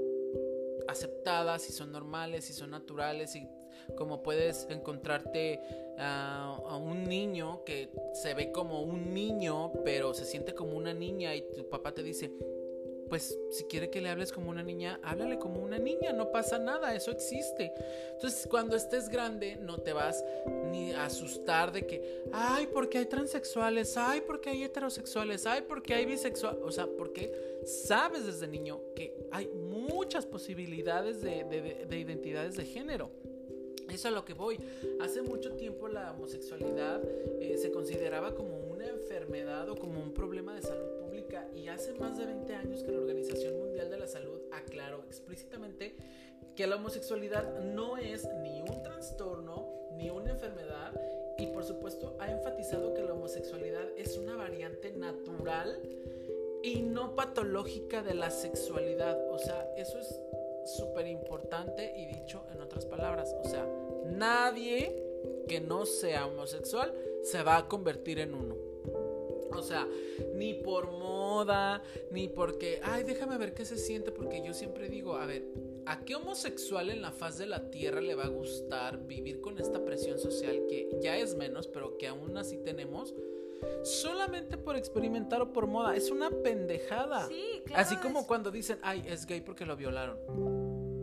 aceptadas y son normales y son naturales y como puedes encontrarte a, un niño que se ve como un niño pero se siente como una niña y tu papá te dice pues si quiere que le hables como una niña, háblale como una niña, no pasa nada, eso existe. Entonces, cuando estés grande, no te vas ni a asustar de que, ay, porque hay transexuales, ay, porque hay heterosexuales, ay, porque hay bisexuales, o sea, porque sabes desde niño que hay muchas posibilidades de, identidades de género. Eso es a lo que voy. Hace mucho tiempo la homosexualidad eh, se consideraba como una enfermedad o como un problema de salud y hace más de 20 años que la Organización Mundial de la Salud aclaró explícitamente que la homosexualidad no es ni un trastorno ni una enfermedad y por supuesto ha enfatizado que la homosexualidad es una variante natural y no patológica de la sexualidad. O sea, eso es súper importante y dicho en otras palabras. O sea, nadie que no sea homosexual se va a convertir en uno. O sea, ni por moda, ni porque, ay, déjame ver qué se siente, porque yo siempre digo, a ver, ¿a qué homosexual en la faz de la tierra le va a gustar vivir con esta presión social que ya es menos, pero que aún así tenemos? solamente por experimentar o por moda. Es una pendejada. Sí, claro, Así como cuando dicen, ay, es gay porque lo violaron.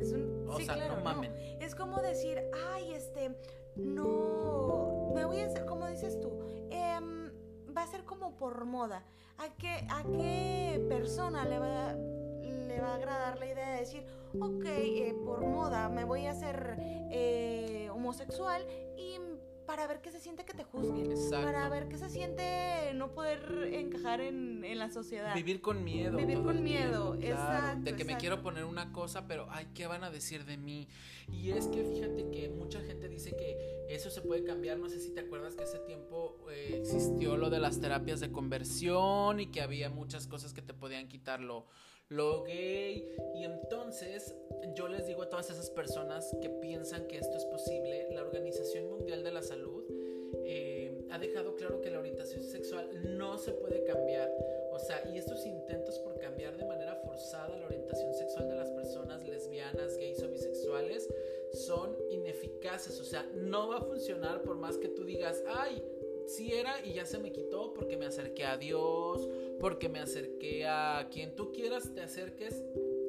Es un... O sea, no mamen. Es como decir, ay, este, no, me voy a hacer, como dices tú, va a ser como por moda. ¿A qué, a qué persona le va, le va a agradar la idea de decir, ok, eh, por moda me voy a hacer eh, homosexual y para ver qué se siente que te juzguen, para ver qué se siente no poder encajar en, la sociedad. Vivir con miedo. Vivir con miedo, exacto. De que me quiero poner una cosa, pero ay, ¿qué van a decir de mí? Y es que fíjate que mucha gente dice que eso se puede cambiar. No sé si te acuerdas que ese tiempo eh, existió lo de las terapias de conversión y que había muchas cosas que te podían quitarlo lo gay. Y entonces yo les digo a todas esas personas que piensan que esto es posible, la Organización Mundial de la Salud eh, ha dejado claro que la orientación sexual no se puede cambiar. O sea, y estos intentos por cambiar de manera forzada la orientación sexual de las personas lesbianas, gays o bisexuales son ineficaces. O sea, no va a funcionar por más que tú digas, ay, sí era y ya se me quitó porque me acerqué a Dios, porque me acerqué a quien tú quieras te acerques.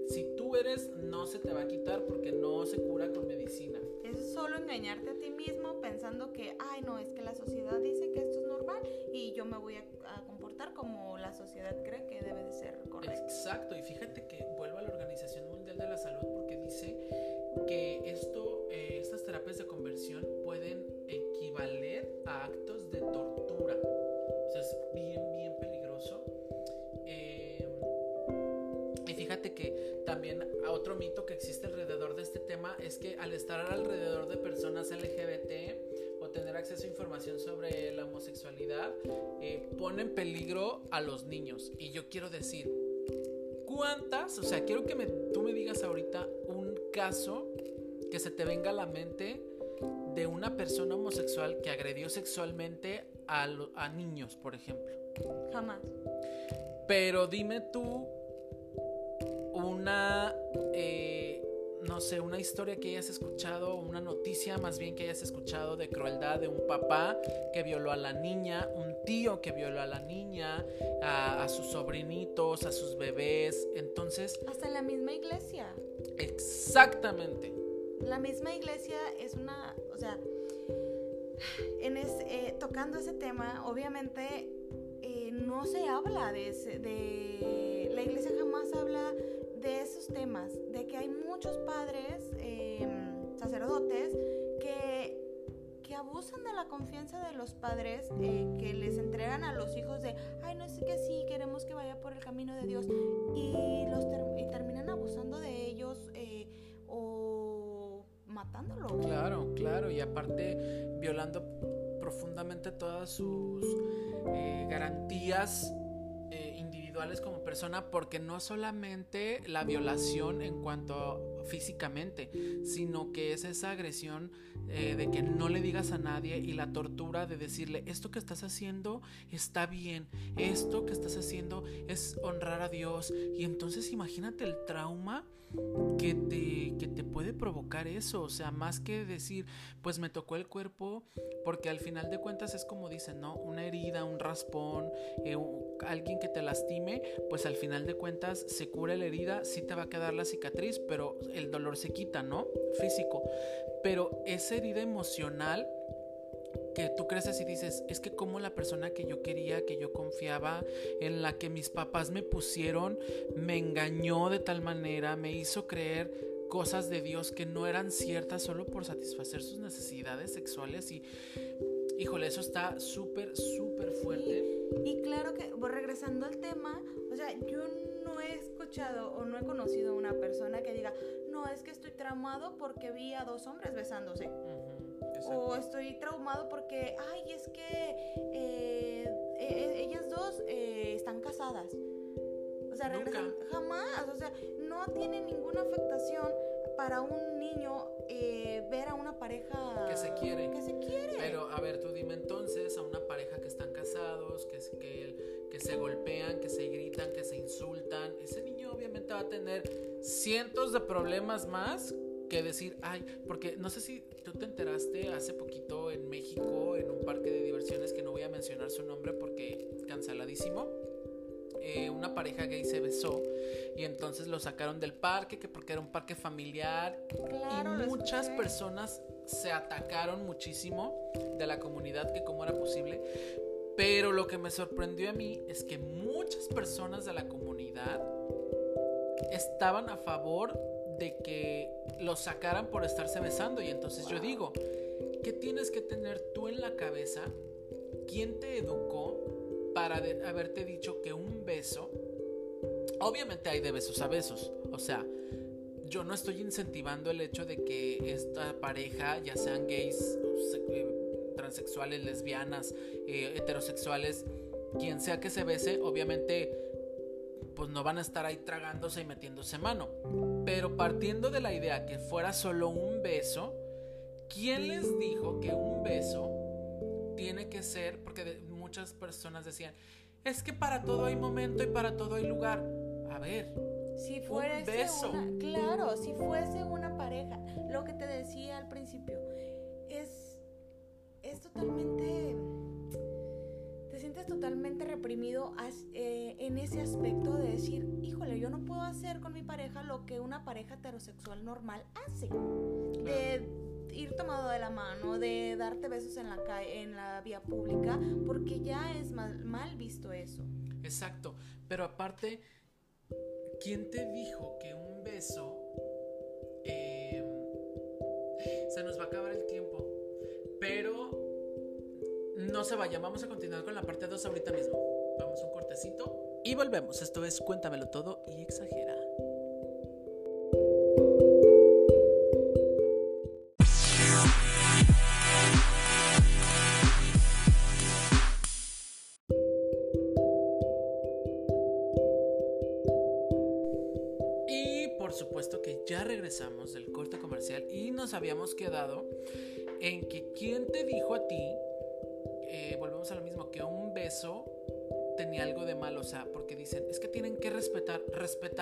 Si tú eres, no se te va a quitar porque no se cura con medicina. Es solo engañarte a ti mismo pensando que, ay, no, es que la sociedad dice que esto es normal y yo me voy a, comportar como la sociedad cree que debe de ser correcto. Exacto, y fíjate que vuelvo a la Organización Mundial de la Salud porque dice que esto, eh, estas terapias de conversión también otro mito que existe alrededor de este tema es que al estar alrededor de personas LGBT o tener acceso a información sobre la homosexualidad, eh, pone en peligro a los niños. Y yo quiero decir, ¿cuántas? O sea, quiero que me, tú me digas ahorita un caso que se te venga a la mente de una persona homosexual que agredió sexualmente a, a niños, por ejemplo. Jamás. Pero dime tú una, eh, no sé, una historia que hayas escuchado, una noticia más bien que hayas escuchado de crueldad de un papá que violó a la niña, un tío que violó a la niña, a, a sus sobrinitos, a sus bebés. Entonces... Hasta en la misma iglesia. Exactamente la misma iglesia es una, o sea, en eh, tocando ese tema, obviamente eh, no se habla de, ese, de, la iglesia jamás habla de esos temas, de que hay muchos padres, em, sacerdotes, que, que abusan de la confianza de los padres, eh, que les entregan a los hijos de, ay, no sé que sí, queremos que vaya por el camino de Dios, y, los y terminan abusando de ellos matándolo. Claro, claro, y aparte violando profundamente todas sus eh, garantías eh, como persona, porque no solamente la violación en cuanto físicamente, sino que es esa agresión eh, de que no le digas a nadie y la tortura de decirle, esto que estás haciendo está bien, esto que estás haciendo es honrar a Dios. Y entonces imagínate el trauma que te, que te puede provocar eso, o sea, más que decir, pues me tocó el cuerpo, porque al final de cuentas es como dicen, ¿no? Una herida, un raspón, eh, alguien que te lastime, pues al final de cuentas se cura la herida, sí te va a quedar la cicatriz, pero el dolor se quita, ¿no? Físico. Pero esa herida emocional que tú creces y dices, es que como la persona que yo quería, que yo confiaba, en la que mis papás me pusieron, me engañó de tal manera, me hizo creer cosas de Dios que no eran ciertas solo por satisfacer sus necesidades sexuales y híjole, eso está súper, súper fuerte. Y claro que, regresando al tema, o sea, yo no he escuchado o no he conocido a una persona que diga, no, es que estoy traumado porque vi a dos hombres besándose. O estoy traumado porque, ay, es que eh, e, e, ellas dos eh, están casadas. O sea, regresan, jamás, o sea, no tiene ninguna afectación para un niño eh, ver a una pareja que se quiere. Que se quiere. Pero a ver, tú dime entonces a una pareja que están casados, que, que, que se golpean, que se gritan, que se insultan. Ese niño obviamente va a tener cientos de problemas más que decir, ay, porque no sé si tú te enteraste hace poquito en México, en un parque de diversiones que no voy a mencionar su nombre porque canceladísimo eh, una pareja gay se besó y entonces lo sacaron del parque, que porque era un parque familiar y muchas personas se atacaron muchísimo de la comunidad que cómo era posible. Pero lo que me sorprendió a mí es que muchas personas de la comunidad estaban a favor de que lo sacaran por estarse besando. Y entonces yo digo, ¿qué tienes que tener tú en la cabeza? ¿Quién te educó para haberte dicho que un beso, obviamente hay de besos a besos, o sea, yo no estoy incentivando el hecho de que esta pareja, ya sean gays, eh, transexuales, lesbianas, eh, heterosexuales, quien sea que se bese, obviamente pues no van a estar ahí tragándose y metiéndose mano. Pero partiendo de la idea que fuera solo un beso, ¿quién les dijo que un beso tiene que ser, porque muchas personas decían, es que para todo hay momento y para todo hay lugar. A ver, si fuese beso. Una, claro, si fuese una pareja, lo que te decía al principio, es, es totalmente, te sientes totalmente reprimido eh, en ese aspecto de decir, híjole, yo no puedo hacer con mi pareja lo que una pareja heterosexual normal hace. De ir tomado de la mano, de darte besos en la calle, en la vía pública, porque ya es mal, mal visto eso. Exacto, pero aparte, ¿quién te dijo que un beso em, se nos va a acabar no se vaya, vamos a continuar con la parte 2 ahorita mismo. Vamos un cortecito y volvemos. Esto es Cuéntamelo todo y exagera.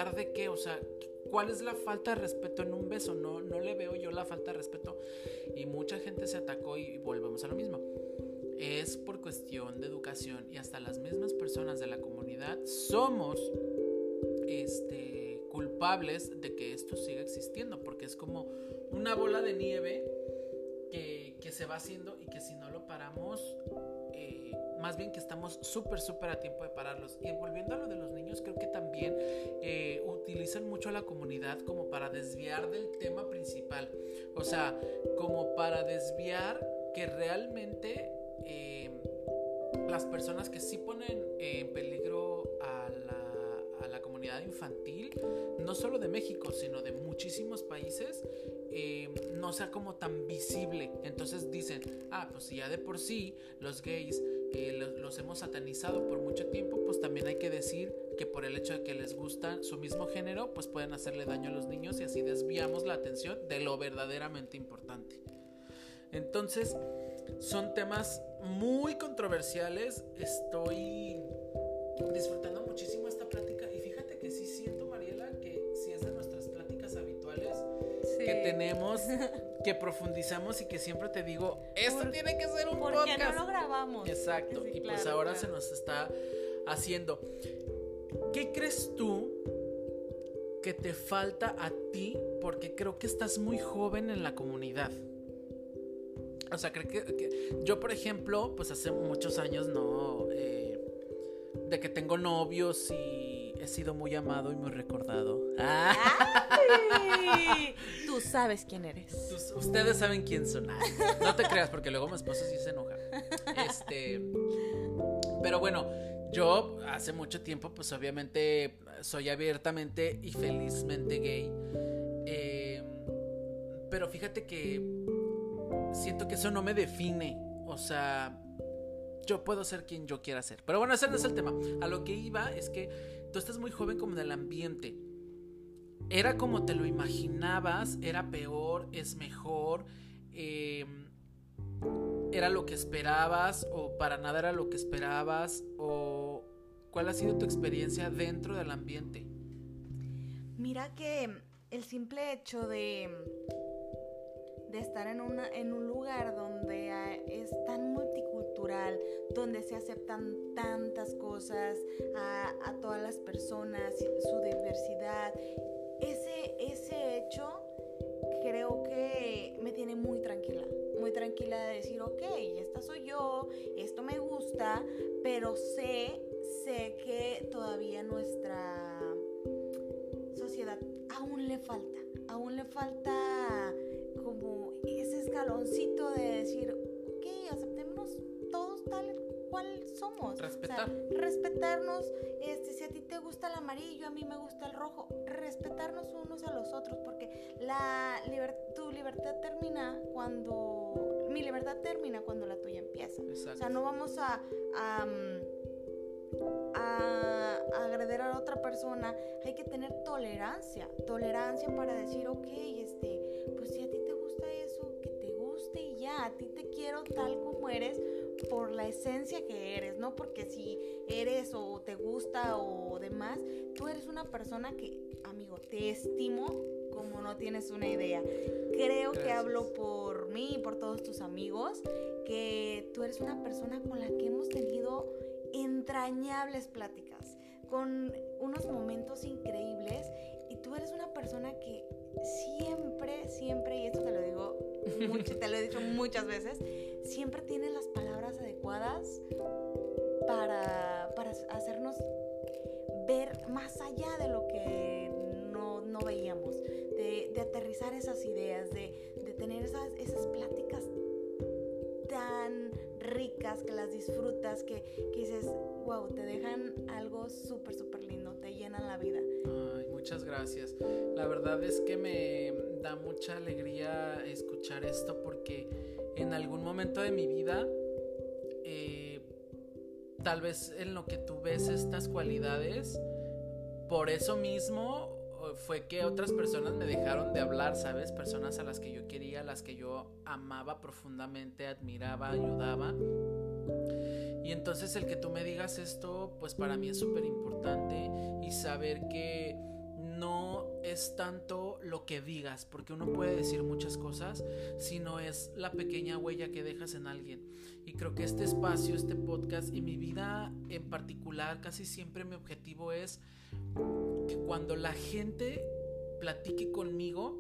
De qué, o sea, ¿cuál es la falta de respeto en un beso? No, no le veo yo la falta de respeto y mucha gente se atacó y volvemos a lo mismo. Es por cuestión de educación y hasta las mismas personas de la comunidad somos este culpables de que esto siga existiendo, porque es como una bola de nieve que se va haciendo y que si no lo paramos, eh, más bien que estamos súper, súper a tiempo de pararlos. Y volviendo a lo de los niños, creo que también eh, utilizan mucho a la comunidad como para desviar del tema principal. O sea, como para desviar que realmente eh, las personas que sí ponen en peligro comunidad infantil no solo de México, sino de muchísimos países, eh, no sea como tan visible. Entonces dicen, ah, pues si ya de por sí los gays que los hemos satanizado por mucho tiempo, pues también hay que decir que por el hecho de que les gusta su mismo género, pues pueden hacerle daño a los niños y así desviamos la atención de lo verdaderamente importante. Entonces, son temas muy controversiales. Estoy disfrutando muchísimo esta plática y fíjate que sí siento, Mariela, que si es de nuestras pláticas habituales que tenemos, que profundizamos y que siempre te digo, esto tiene que ser un porque no lo grabamos. Exacto, y pues ahora se nos está haciendo. ¿Qué crees tú que te falta a ti? Porque creo que estás muy joven en la comunidad. O sea, creo que, yo, por ejemplo, pues hace muchos años no. Eh, de que tengo novios y he sido muy amado y muy recordado. Tú sabes quién eres. ustedes saben quién son. no te creas, porque luego mi esposo sí se enoja. Este. Pero bueno, yo hace mucho tiempo, pues obviamente soy abiertamente y felizmente gay. Eh, pero fíjate que siento que eso no me define. O sea, yo puedo ser quien yo quiera ser. Pero bueno, ese no es el tema. A lo que iba es que tú estás muy joven como en el ambiente. Era como te lo imaginabas, era peor, es mejor, em, era lo que esperabas o para nada era lo que esperabas o cuál ha sido tu experiencia dentro del ambiente. Mira que el simple hecho de de estar en, en un lugar donde es tan multicultural, donde se aceptan tantas cosas a, todas las personas, su diversidad. Ese, ese hecho creo que me tiene muy tranquila, muy tranquila de decir, ok, esta soy yo, esto me gusta, pero sé, sé que todavía nuestra sociedad aún le falta, aún le falta ese escaloncito de decir, todos tal cual somos. Respetar. respetarnos, este, si a ti te gusta el amarillo, a mí me gusta el rojo, respetarnos unos a los otros, porque la tu libertad termina cuando, mi libertad termina cuando la tuya empieza. O sea, no vamos a, a, a, a agredir a otra persona, hay que tener tolerancia, tolerancia para decir, ok, este, pues si a ti te a ti te quiero tal como eres por la esencia que eres, no porque si eres o te gusta o demás, tú eres una persona que, amigo, te estimo como no tienes una idea. Creo que hablo por mí y por todos tus amigos, que tú eres una persona con la que hemos tenido entrañables pláticas, con unos momentos increíbles y tú eres una persona que siempre, siempre, y esto te lo digo mucho, te lo he dicho muchas veces, siempre tiene las palabras para, para hacernos ver más allá de lo que no, no veíamos, de, de, aterrizar esas ideas, de, de tener esas, esas pláticas tan ricas que las disfrutas, que, que dices, wow, te dejan algo súper, súper lindo, te llenan la vida. Ay, muchas gracias. La verdad es que me da mucha alegría escuchar esto porque en algún momento de mi vida, eh, tal vez en lo que tú ves estas cualidades, por eso mismo fue que otras personas me dejaron de hablar, ¿sabes? Personas a las que yo quería, a las que yo amaba profundamente, admiraba, ayudaba. Y entonces el que tú me digas esto, pues para mí es súper importante y saber que no es tanto lo que digas, porque uno puede decir muchas cosas, sino es la pequeña huella que dejas en alguien. Y creo que este espacio, este podcast y mi vida en particular, casi siempre mi objetivo es que cuando la gente platique conmigo,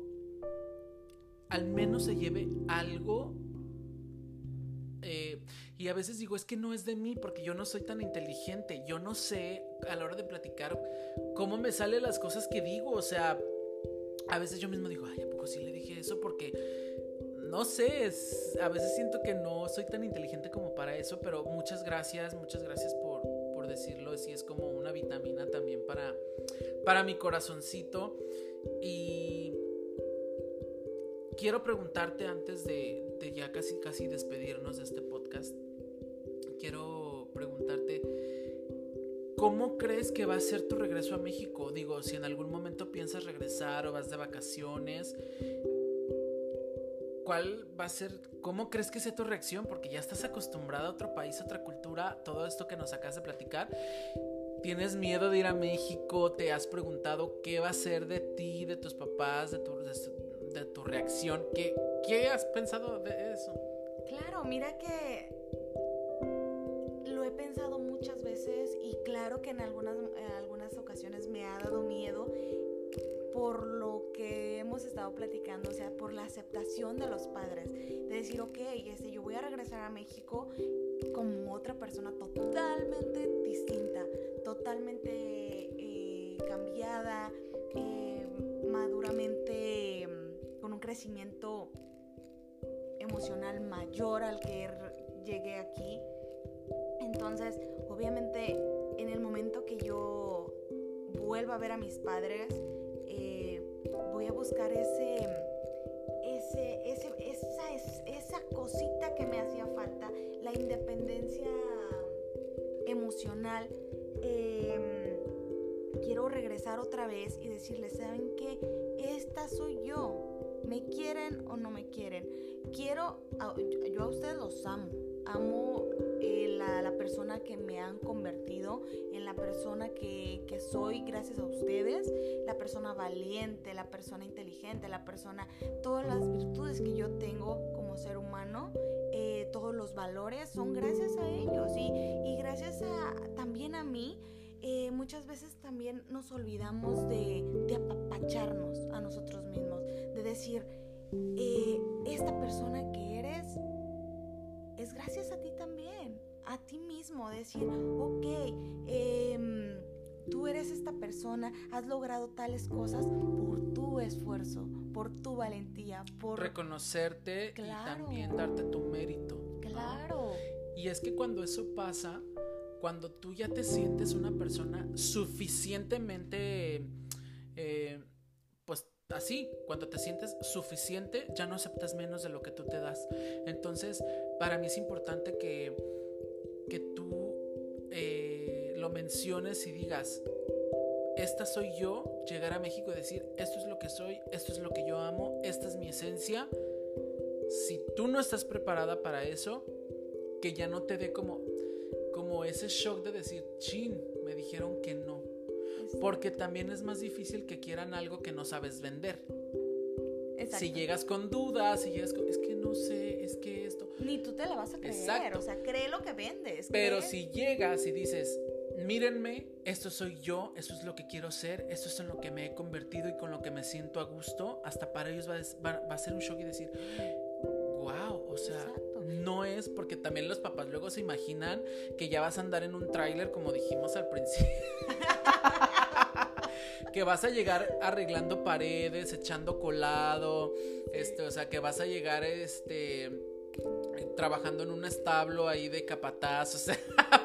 al menos se lleve algo. Eh, y a veces digo, es que no es de mí porque yo no soy tan inteligente. Yo no sé a la hora de platicar cómo me salen las cosas que digo. O sea, a veces yo mismo digo, ay, ¿a poco sí le dije eso? Porque no sé, a veces siento que no soy tan inteligente como para eso, pero muchas gracias, muchas gracias por, por decirlo. Sí, es como una vitamina también para, para mi corazoncito. Y quiero preguntarte antes de, de ya casi casi despedirnos de este podcast. Quiero ¿cómo crees que va a ser tu regreso a México? Digo, si en algún momento piensas regresar o vas de vacaciones, ¿cuál va a ser, cómo crees que sea tu reacción? Porque ya estás acostumbrada a otro país, a otra cultura, todo esto que nos acabas de platicar. ¿Tienes miedo de ir a México? ¿Te has preguntado qué va a ser de ti, de tus papás, de tu, de, tu reacción? ¿Qué, ¿Qué has pensado de eso? Claro, mira que que en algunas, en algunas ocasiones me ha dado miedo por lo que hemos estado platicando, o sea, por la aceptación de los padres, de decir, ok, este, yo voy a regresar a México como otra persona totalmente distinta, totalmente eh, cambiada, eh, maduramente mm, con un crecimiento emocional mayor al que llegué aquí. Entonces, obviamente, en el momento que yo vuelva a ver a mis padres, eh, voy a buscar ese, ese, ese esa, esa cosita que me hacía falta, la independencia emocional. Em, quiero regresar otra vez y decirles, ¿saben qué? Esta soy yo. ¿Me quieren o no me quieren? Quiero, yo a ustedes los amo. Amo la, persona que me han convertido, en la persona que, que, soy gracias a ustedes, la persona valiente, la persona inteligente, la persona, todas las virtudes que yo tengo como ser humano, eh, todos los valores son gracias a ellos y, y gracias a, también a mí. Eh, muchas veces también nos olvidamos de, de, apapacharnos a nosotros mismos, de decir, eh, esta persona que eres es gracias a ti también, a ti mismo, decir, ok, eh, tú eres esta persona, has logrado tales cosas por tu esfuerzo, por tu valentía, por reconocerte y también darte tu mérito. Claro. Y es que cuando eso pasa, cuando tú ya te sientes una persona suficientemente, eh, pues así, cuando te sientes suficiente, ya no aceptas menos de lo que tú te das. Entonces, para mí es importante que, que tú eh, lo menciones y digas, esta soy yo, llegar a México y decir, esto es lo que soy, esto es lo que yo amo, esta es mi esencia. Si tú no estás preparada para eso, que ya no te dé como, como ese shock de decir, chin, me dijeron que no. Porque también es más difícil que quieran algo que no sabes vender. Exacto. Si llegas con dudas, si llegas con, es no sé, es que esto. Ni tú te la vas a creer. Exacto. O sea, cree lo que vendes. Pero si llegas y dices, mírenme, esto soy yo, esto es lo que quiero ser, esto es en lo que me he convertido y con lo que me siento a gusto, hasta para ellos va a, va a ser un shock y decir, wow, o sea, Exacto. no es porque también los papás luego se imaginan que ya vas a andar en un tráiler como dijimos al principio. que vas a llegar arreglando paredes, echando colado, este, o sea, que vas a llegar este trabajando en un establo ahí de capataz, o sea,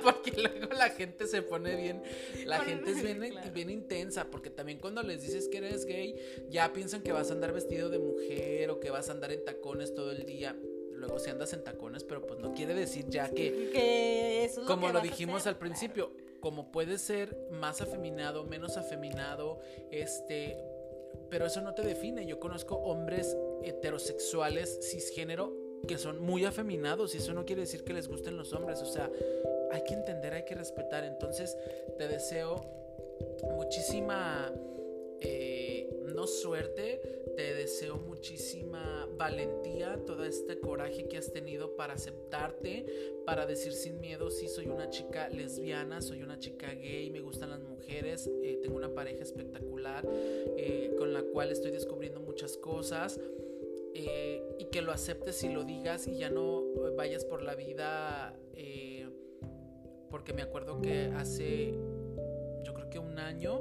porque luego la gente se pone bien, la gente es bien, claro. bien intensa, porque también cuando les dices que eres gay, ya piensan que vas a andar vestido de mujer o que vas a andar en tacones todo el día. Luego si andas en tacones, pero pues no quiere decir ya que, que eso es como lo, lo dijimos hacer, al principio, claro. Como puede ser más afeminado, menos afeminado, este, pero eso no te define. Yo conozco hombres heterosexuales cisgénero que son muy afeminados y eso no quiere decir que les gusten los hombres, o sea, hay que entender, hay que respetar. Entonces, te deseo muchísima, eh, no suerte, te deseo muchísima valentía, todo este coraje que has tenido para aceptarte, para decir sin miedo, sí, soy una chica lesbiana, soy una chica gay, me gustan las mujeres, eh, tengo una pareja espectacular eh, con la cual estoy descubriendo muchas cosas. Y que lo aceptes y lo digas y ya no vayas por la vida porque me acuerdo que hace yo creo que un año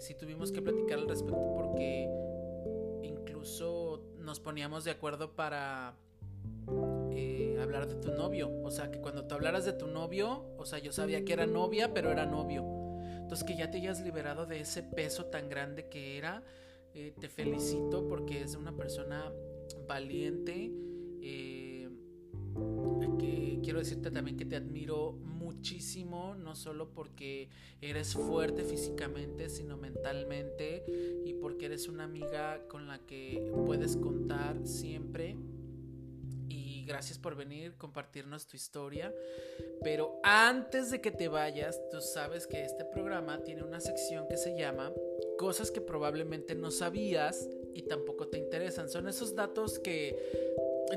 sí tuvimos que platicar al respecto porque incluso nos poníamos de acuerdo para eh, hablar de tu novio. O sea que cuando tú hablaras de tu novio o sea yo sabía que era novia pero era novio. Entonces que ya te hayas liberado de ese peso tan grande que era eh, te felicito porque es una persona valiente, quiero decirte también que te admiro muchísimo, no solo porque eres fuerte físicamente, sino mentalmente y porque eres una amiga con la que puedes contar siempre. Y gracias por venir, compartirnos tu historia. Pero antes de que te vayas, tú sabes que este programa tiene una sección que se llama Cosas que probablemente no sabías y tampoco te interesan. Son esos datos que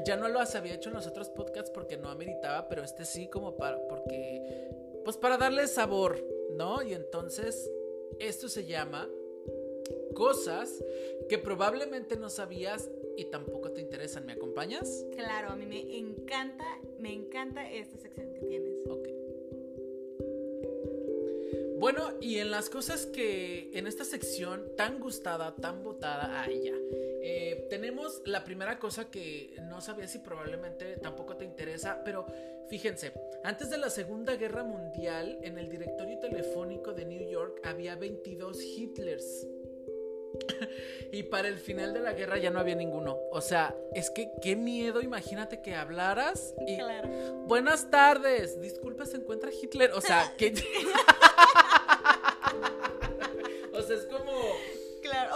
ya no los había hecho en los otros podcasts porque no ameritaba, pero este sí como para, porque, pues para darle sabor, ¿no? Y entonces, esto se llama cosas que probablemente no sabías y tampoco te interesan. ¿Me acompañas? Claro, a mí me encanta, me encanta esta sección que tienes. Ok. Bueno, y en las cosas que en esta sección tan gustada, tan votada, a ella eh, tenemos la primera cosa que no sabía si probablemente tampoco te interesa, pero fíjense, antes de la Segunda Guerra Mundial, en el directorio telefónico de New York había 22 Hitlers. y para el final de la guerra ya no había ninguno. O sea, es que qué miedo, imagínate que hablaras y... Claro. Buenas tardes, disculpa, se encuentra Hitler. O sea, que...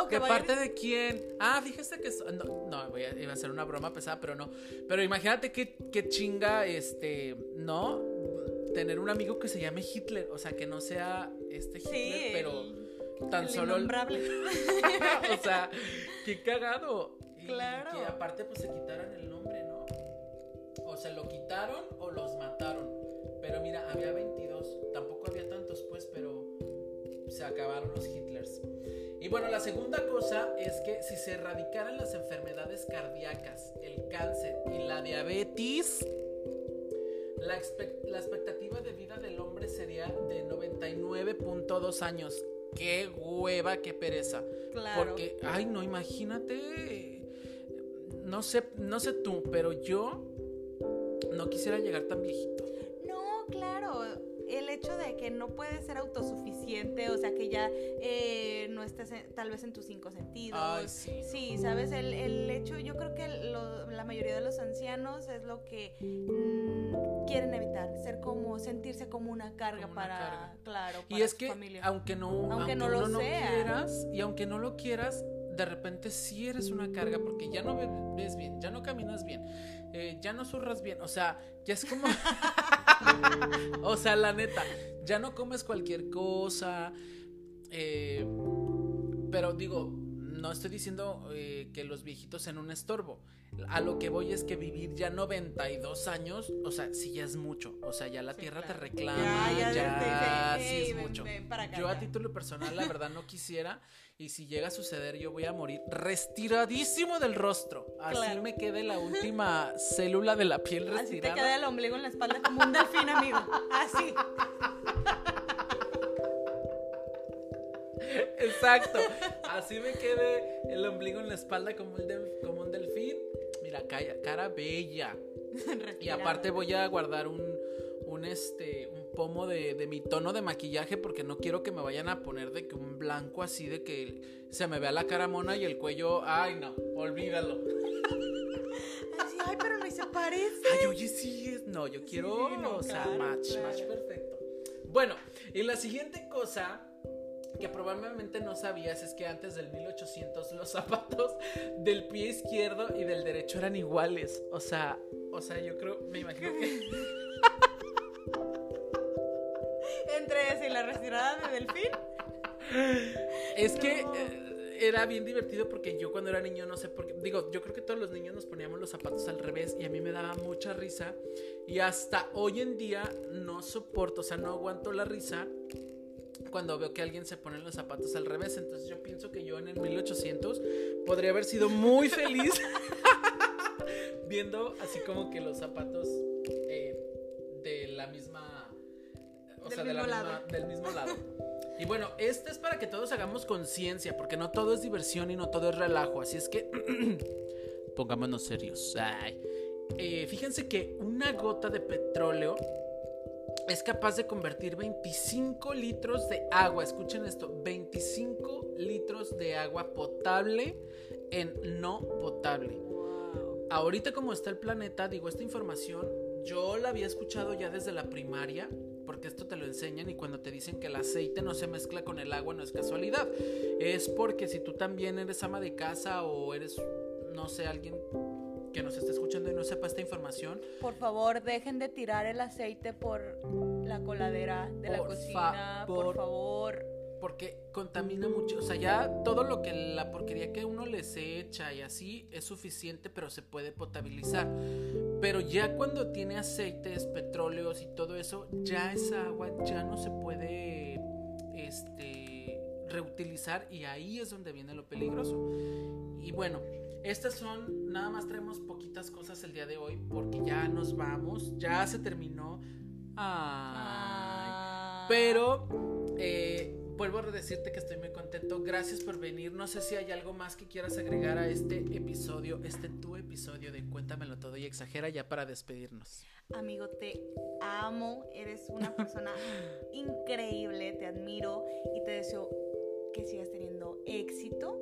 Claro, ¿De parte de quién? Ah, fíjese que. No, no voy a, iba a hacer una broma pesada, pero no. Pero imagínate qué, qué chinga, este. ¿No? Tener un amigo que se llame Hitler. O sea, que no sea este Hitler, pero tan solo. o sea, qué cagado. claro. que aparte, pues se quitaran el nombre, ¿no? O se lo quitaron o los mataron. Pero mira, había 22. Tampoco había tantos, pues, pero se acabaron los Hitlers. Y bueno, la segunda cosa es que si se erradicaran las enfermedades cardíacas, el cáncer y la diabetes, la, expectativa de vida del hombre sería de 99.2 años. Qué hueva, qué pereza. Claro. Porque, ay, no, imagínate. No sé, no sé tú, pero yo no quisiera llegar tan viejito. No, claro el hecho de que no puedes ser autosuficiente, o sea, que ya eh, no estés tal vez en tus cinco sentidos. sí. ¿sabes? El, el, hecho, yo creo que la mayoría de los ancianos es lo que mm, quieren evitar, ser como, sentirse como una carga para, claro, y es que, aunque no, aunque, no lo quieras, y aunque no lo quieras, de repente sí eres una carga porque ya no ves bien, ya no caminas bien, eh, ya no zurras bien, o sea, ya es como... o sea, la neta, ya no comes cualquier cosa. Eh, pero digo, no estoy diciendo eh, que los viejitos sean un estorbo. A lo que voy es que vivir ya 92 años, o sea, sí ya es mucho. O sea, ya la tierra te reclama, ya, sí es mucho. yo a título personal, la verdad, no quisiera. Y si llega a suceder, yo voy a morir restiradísimo del rostro. Así me quede la última célula de la piel retirada. Así te queda el ombligo en la espalda como un delfín, amigo. Así. Exacto. Así me quede el ombligo en la espalda como, como un delfín. Mira, cara, bella. y aparte voy a guardar un, un, este, un pomo de, mi tono de maquillaje porque no quiero que me vayan a poner de que un blanco así de que se me vea la cara mona y el cuello. Ay, no, olvídalo. ay, pero no se parece. Ay, oye, sí es. No, yo quiero. o sea, match, match perfecto. Bueno, y la siguiente cosa que probablemente no sabías es que antes del 1800 los zapatos del pie izquierdo y del derecho eran iguales. O sea, o sea, yo creo, me imagino que entre ese y la retirada de delfín. Es que eh, era bien divertido porque yo cuando era niño no sé por qué, digo, yo creo que todos los niños nos poníamos los zapatos al revés y a mí me daba mucha risa y hasta hoy en día no soporto, o sea, no aguanto la risa cuando veo que alguien se pone los zapatos al revés. Entonces yo pienso que yo en el 1800 podría haber sido muy feliz viendo así como que los zapatos eh, de la misma... O sea, de la misma, del mismo lado. Y bueno, este es para que todos hagamos conciencia, porque no todo es diversión y no todo es relajo. Así es que pongámonos serios. Eh, fíjense que una gota de petróleo es capaz de convertir 25 litros de agua, escuchen esto, 25 litros de agua potable en no potable. Ahorita como está el planeta, digo, esta información yo la había escuchado ya desde la primaria, porque esto te lo enseñan y cuando te dicen que el aceite no se mezcla con el agua no es casualidad. Es porque si tú también eres ama de casa o eres, no sé, alguien que nos esté escuchando y no sepa esta información. Por favor, dejen de tirar el aceite por la coladera de la cocina, por favor. Porque contamina mucho, o sea, ya todo lo que la porquería que uno les echa y así es suficiente, pero se puede potabilizar. Pero ya cuando tiene aceites, petróleos y todo eso, ya esa agua ya no se puede este reutilizar y ahí es donde viene lo peligroso. Y bueno, estas son, nada más traemos poquitas cosas el día de hoy porque ya nos vamos, ya se terminó. Pero eh, vuelvo a decirte que estoy muy contento. Gracias por venir. No sé si hay algo más que quieras agregar a este episodio, este tu episodio de Cuéntamelo todo y exagera ya para despedirnos. Amigo, te amo. Eres una persona increíble. Te admiro y te deseo que sigas teniendo éxito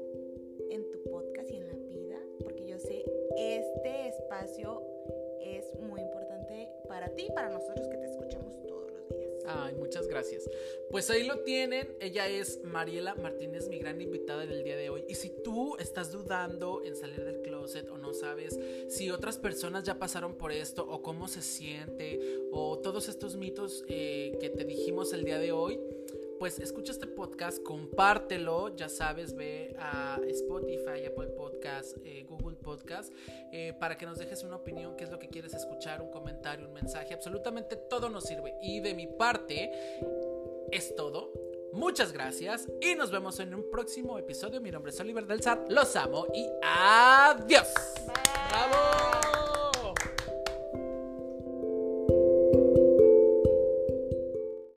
este espacio es muy importante para ti para nosotros que te escuchamos todos los días. Ay, muchas gracias. Pues ahí lo tienen. Ella es Mariela Martínez, mi gran invitada del día de hoy. Y si tú estás dudando en salir del closet o no sabes si otras personas ya pasaron por esto o cómo se siente o todos estos mitos eh, que te dijimos el día de hoy, pues escucha este podcast, compártelo, ya sabes, ve a Spotify, Apple Podcast, eh, Google Podcast, eh, para que nos dejes una opinión, qué es lo que quieres escuchar, un comentario, un mensaje, absolutamente todo nos sirve. Y de mi parte, es todo. Muchas gracias y nos vemos en un próximo episodio. Mi nombre es Oliver del Zar, los amo y adiós. ¡Bravo!